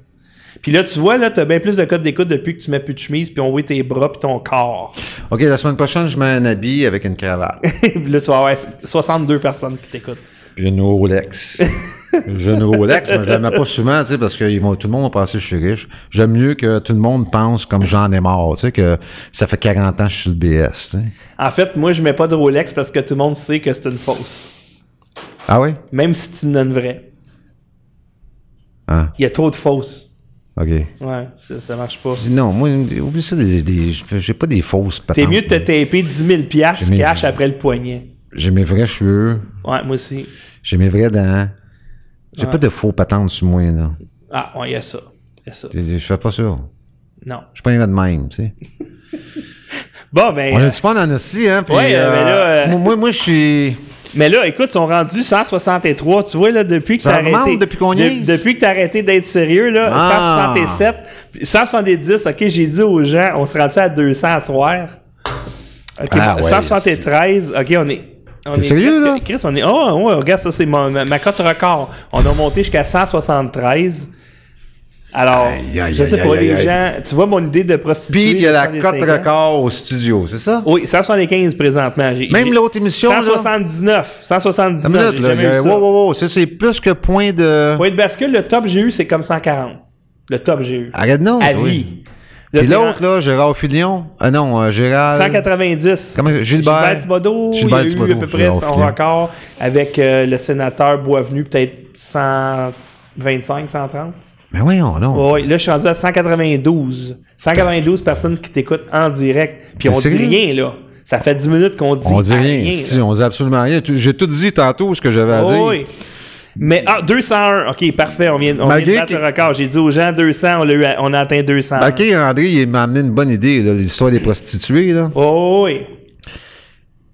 Puis là, tu vois, là, t'as bien plus de codes d'écoute depuis que tu mets plus de chemise, puis on voit tes bras, puis ton corps. OK, la semaine prochaine, je mets un habit avec une cravate. puis là, tu vas avoir 62 personnes qui t'écoutent. Puis une Rolex. J'ai une Rolex, mais je la mets pas souvent, tu sais, parce que ils vont, tout le monde va penser que je suis riche. J'aime mieux que tout le monde pense comme j'en ai marre, tu sais, que ça fait 40 ans que je suis le BS, tu sais. En fait, moi, je mets pas de Rolex parce que tout le monde sait que c'est une fausse. Ah oui? Même si tu donnes vrai. Ah, Il y a trop de fausses. OK. Ouais, ça, ça marche pas. Je dis non, moi, oublie ça, des, des- j'ai pas des fausses patentes. T'es mieux de te taper 10 000 piastres J'ai mis- cash après le poignet. J'ai mes vrais cheveux, Ouais, moi aussi. j'ai mes vrais dents. J'ai Ouais. pas de faux patentes sur moi, là. Ah, ouais, il y a ça. Il y a ça. Je, je fais pas ça. Non. Je suis pas un de même, tu sais. Bon, ben. On euh, a du fun en aussi, hein. puis, Ouais, euh, mais là, euh, Moi, moi, moi, je suis. Mais là, écoute, ils sont rendus 163. Tu vois, là, depuis que t'as arrêté. depuis qu'on y de- est? Depuis que t'as arrêté d'être sérieux, là, Ah. 167. puis 170, OK, j'ai dit aux gens, on se rendu à 200 à soir? OK, Ah, ouais, 173, OK, on est. on T'es est- sérieux, là? Chris, on est. Oh, ouais, regarde, ça, c'est ma, ma- ma cote record. On a monté jusqu'à 173. Alors, Aïe, aïe, je sais pas, aïe, les gens. Tu vois mon idée de prostituée. Puis, il y a la cote 105 ans? record au studio, c'est ça? Oui, 175 présentement. Même l'autre émission, là? 179. 179. Une minute, là. jamais eu wow, wow, wow. Ça, c'est plus que point de. Point de bascule, le top j'ai eu, c'est comme 140. Le top j'ai eu. Arrête non. à toi. vie. Puis l'autre, là, Gérard Filion? Ah non, euh, Gérard. 190. Comment- Gilbert. Thibodeau, Gilbert il a eu Thibodeau, à peu près son record avec euh, le sénateur Boisvenu, peut-être 125, 130. Mais voyons, non. Oui, là, je suis rendu à 192. 192 personnes qui t'écoutent en direct. Puis on dit rien, là. Ça fait 10 minutes qu'on dit on dit rien. là. Si, on dit absolument rien. J'ai tout dit tantôt ce que j'avais à dire. Oui. Mais, ah, 201. OK, parfait. On vient, on vient de battre le record. J'ai dit aux gens 200, on, a atteint 200. Ben, OK, André, il m'a amené une bonne idée, l'histoire des prostituées, là. Oh, oui.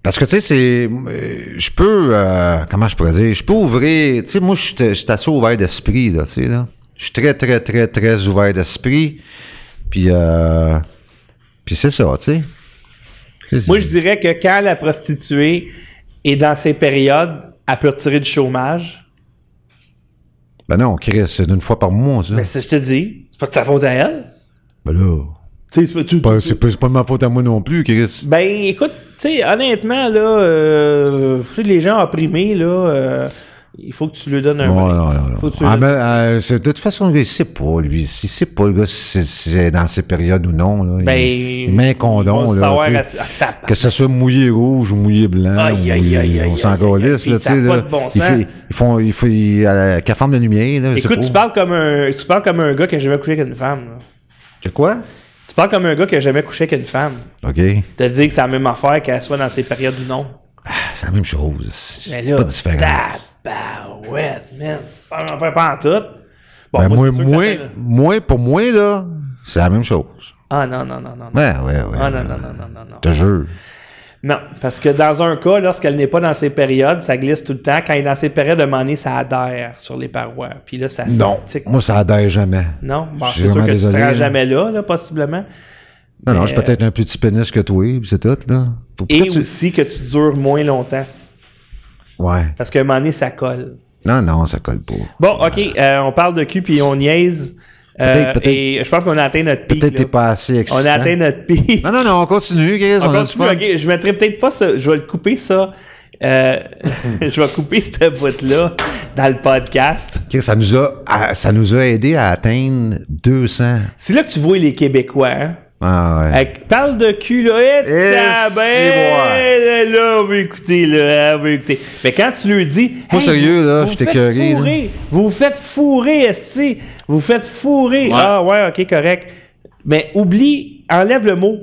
Parce que, tu sais, c'est. euh, Je peux. euh, comment je pourrais dire? Je peux ouvrir. Tu sais, moi, je suis je suis assez ouvert d'esprit, là, tu sais, là. Je suis très, très, très, très ouvert d'esprit. Puis, euh, Puis c'est ça, tu sais. Moi, je dirais que quand la prostituée est dans ces périodes, elle peut retirer du chômage. Ben non, Chris, c'est une fois par mois, ça. Mais ça, je te dis, c'est pas de sa faute à elle. Ben là. Tu pas- tu- pas- tu- C'est pas, c'est pas de ma faute à moi non plus, Chris. Ben, écoute, tu sais, honnêtement, là, euh, les gens opprimés, là, euh, il faut que tu lui donnes un Non, break. non, non, non. Faut que tu Ah, lui ben, euh, de toute façon, il sait pas, lui. Il sait pas, le gars, si c'est dans ces périodes ou non. Là. Ben, il, met condom. Là, assez- ah. Que ce soit mouillé rouge ou mouillé blanc. Aïe, aïe, aïe, on s'en calisse, là, tu ça sais. de bon Il fait, ils font, il faut, il, à qu'à forme de lumière, là, Écoute, tu parles comme un, tu parles comme un gars qui a jamais couché avec une femme. Que quoi? Tu parles comme un gars qui a jamais couché avec une femme. OK. Te dire que c'est la même affaire qu'elle soit dans ces périodes ou non. C'est la même chose. C'est pas différent. Tabarouette, man. C'est pas la même affaire pas en tout. Bon, Ben, moi, fait- pour moi, là, c'est la même chose. Ah non, non, non, non. non. Ouais, ouais, ouais. Ah non, non, non, non, non, non. Je te jure. Non, parce que dans un cas, lorsqu'elle n'est pas dans ces périodes, ça glisse tout le temps. Quand elle est dans ces périodes, à un moment donné, ça adhère sur les parois. Puis là, ça Non. Moi, ça adhère jamais. Non, bon, Je suis c'est sûr que tu désolé, te rends là. jamais là, là, possiblement. Non, non, Mais, j'ai peut-être un plus petit pénis que toi, puis c'est tout, là. Pourquoi Et tu- aussi que tu dures moins longtemps. Ouais. Parce qu'à un moment donné, ça colle. Non, non, ça colle pas. Bon, OK, euh, on parle de cul puis on niaise. Euh, Peut-être- peut-être- et je pense qu'on a atteint notre pic. Peut-être t'es pas assez On excitant. a atteint notre pic. Non, non, non, on continue, Chris, On on, continue, je mettrai peut-être pas ça. Je vais le couper ça. Euh, je vais couper cette bout-là dans le podcast. Chris, ça nous a, ça nous a aidé à atteindre 200. C'est là que tu vois les Québécois. Hein? Ah, ouais. Parle de cul, là. Tabarnak, là, on veut écouter, là, on veut écouter. Mais quand tu lui dis. Moi, sérieux, là, j'étais fourrer. Vous vous faites fourrer, esti. Vous vous faites fourrer. Ouais. Ah, ouais, ok, correct. Mais oublie, enlève le mot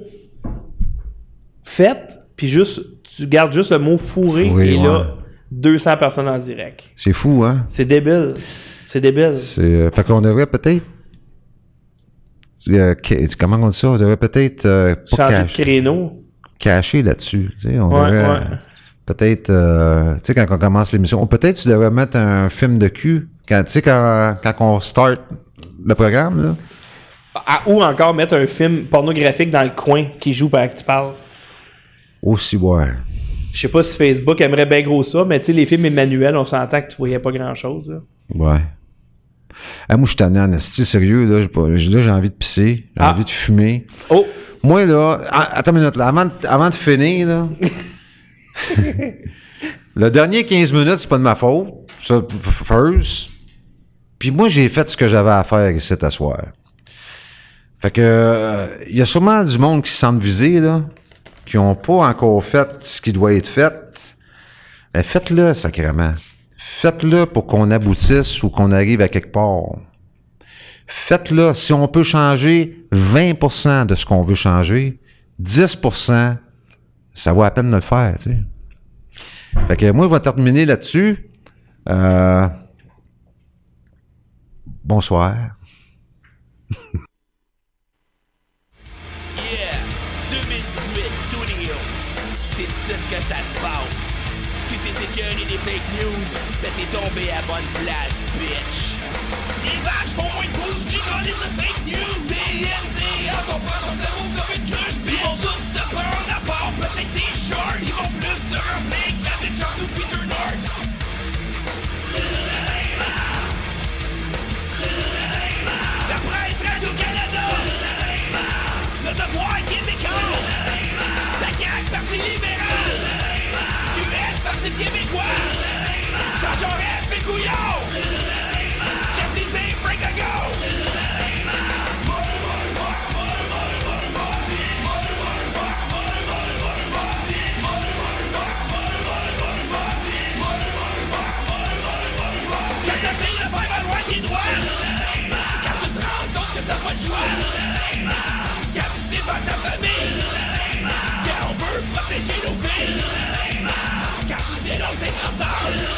faites, puis juste, tu gardes juste le mot Fourrer, et ouais. là, 200 personnes en direct. C'est fou, hein? C'est débile. C'est débile. C'est, euh, fait qu'on devrait peut-être. Euh, comment on dit ça? On devrait peut-être euh, Changer de créneau. cacher là-dessus. tu sais, on Ouais, devrait, ouais. Peut-être, euh, tu sais, quand on commence l'émission, peut-être tu devrais mettre un film de cul. Quand, tu sais, quand, quand on start le programme, là. Ou encore mettre un film pornographique dans le coin qui joue pendant que tu parles. Aussi, ouais. Je sais pas si Facebook aimerait bien gros ça, mais tu sais, les films Emmanuel, on s'entend que tu voyais pas grand chose. Là. Ouais. Ah, moi, je suis tanné en esti, sérieux, là. J'ai envie de pisser, j'ai Ah. envie de fumer. Oh! Moi, là, a- attends une minute, là. Avant, de- avant de finir, là. le dernier 15 minutes, c'est pas de ma faute. Ça, first. Puis moi, j'ai fait ce que j'avais à faire ici à soir. Fait que, il y a sûrement du monde qui se sentent visés, là, qui ont pas encore fait ce qui doit être fait. Ben, faites-le, sacrément. Faites-le pour qu'on aboutisse ou qu'on arrive à quelque part. Faites-le. Si on peut changer 20% de ce qu'on veut changer, 10% ça vaut à peine de le faire. Tu. Fait que moi, je vais terminer là-dessus. Euh, bonsoir. Ben t'es tombé à bonne place, bitch. Les vaches font moins de pouces, les gars, les fake news. CNCA, ton frère, ton cerveau comme une cruche. Ils vont tous te prendre à part, peut-être des shorts. Ils vont plus que la bitch en sous Peter North. La presse Radio-Canada. Le devoir québécois. La CAQ, Parti libéral. QS, Parti québécois. Don't I'm sorry.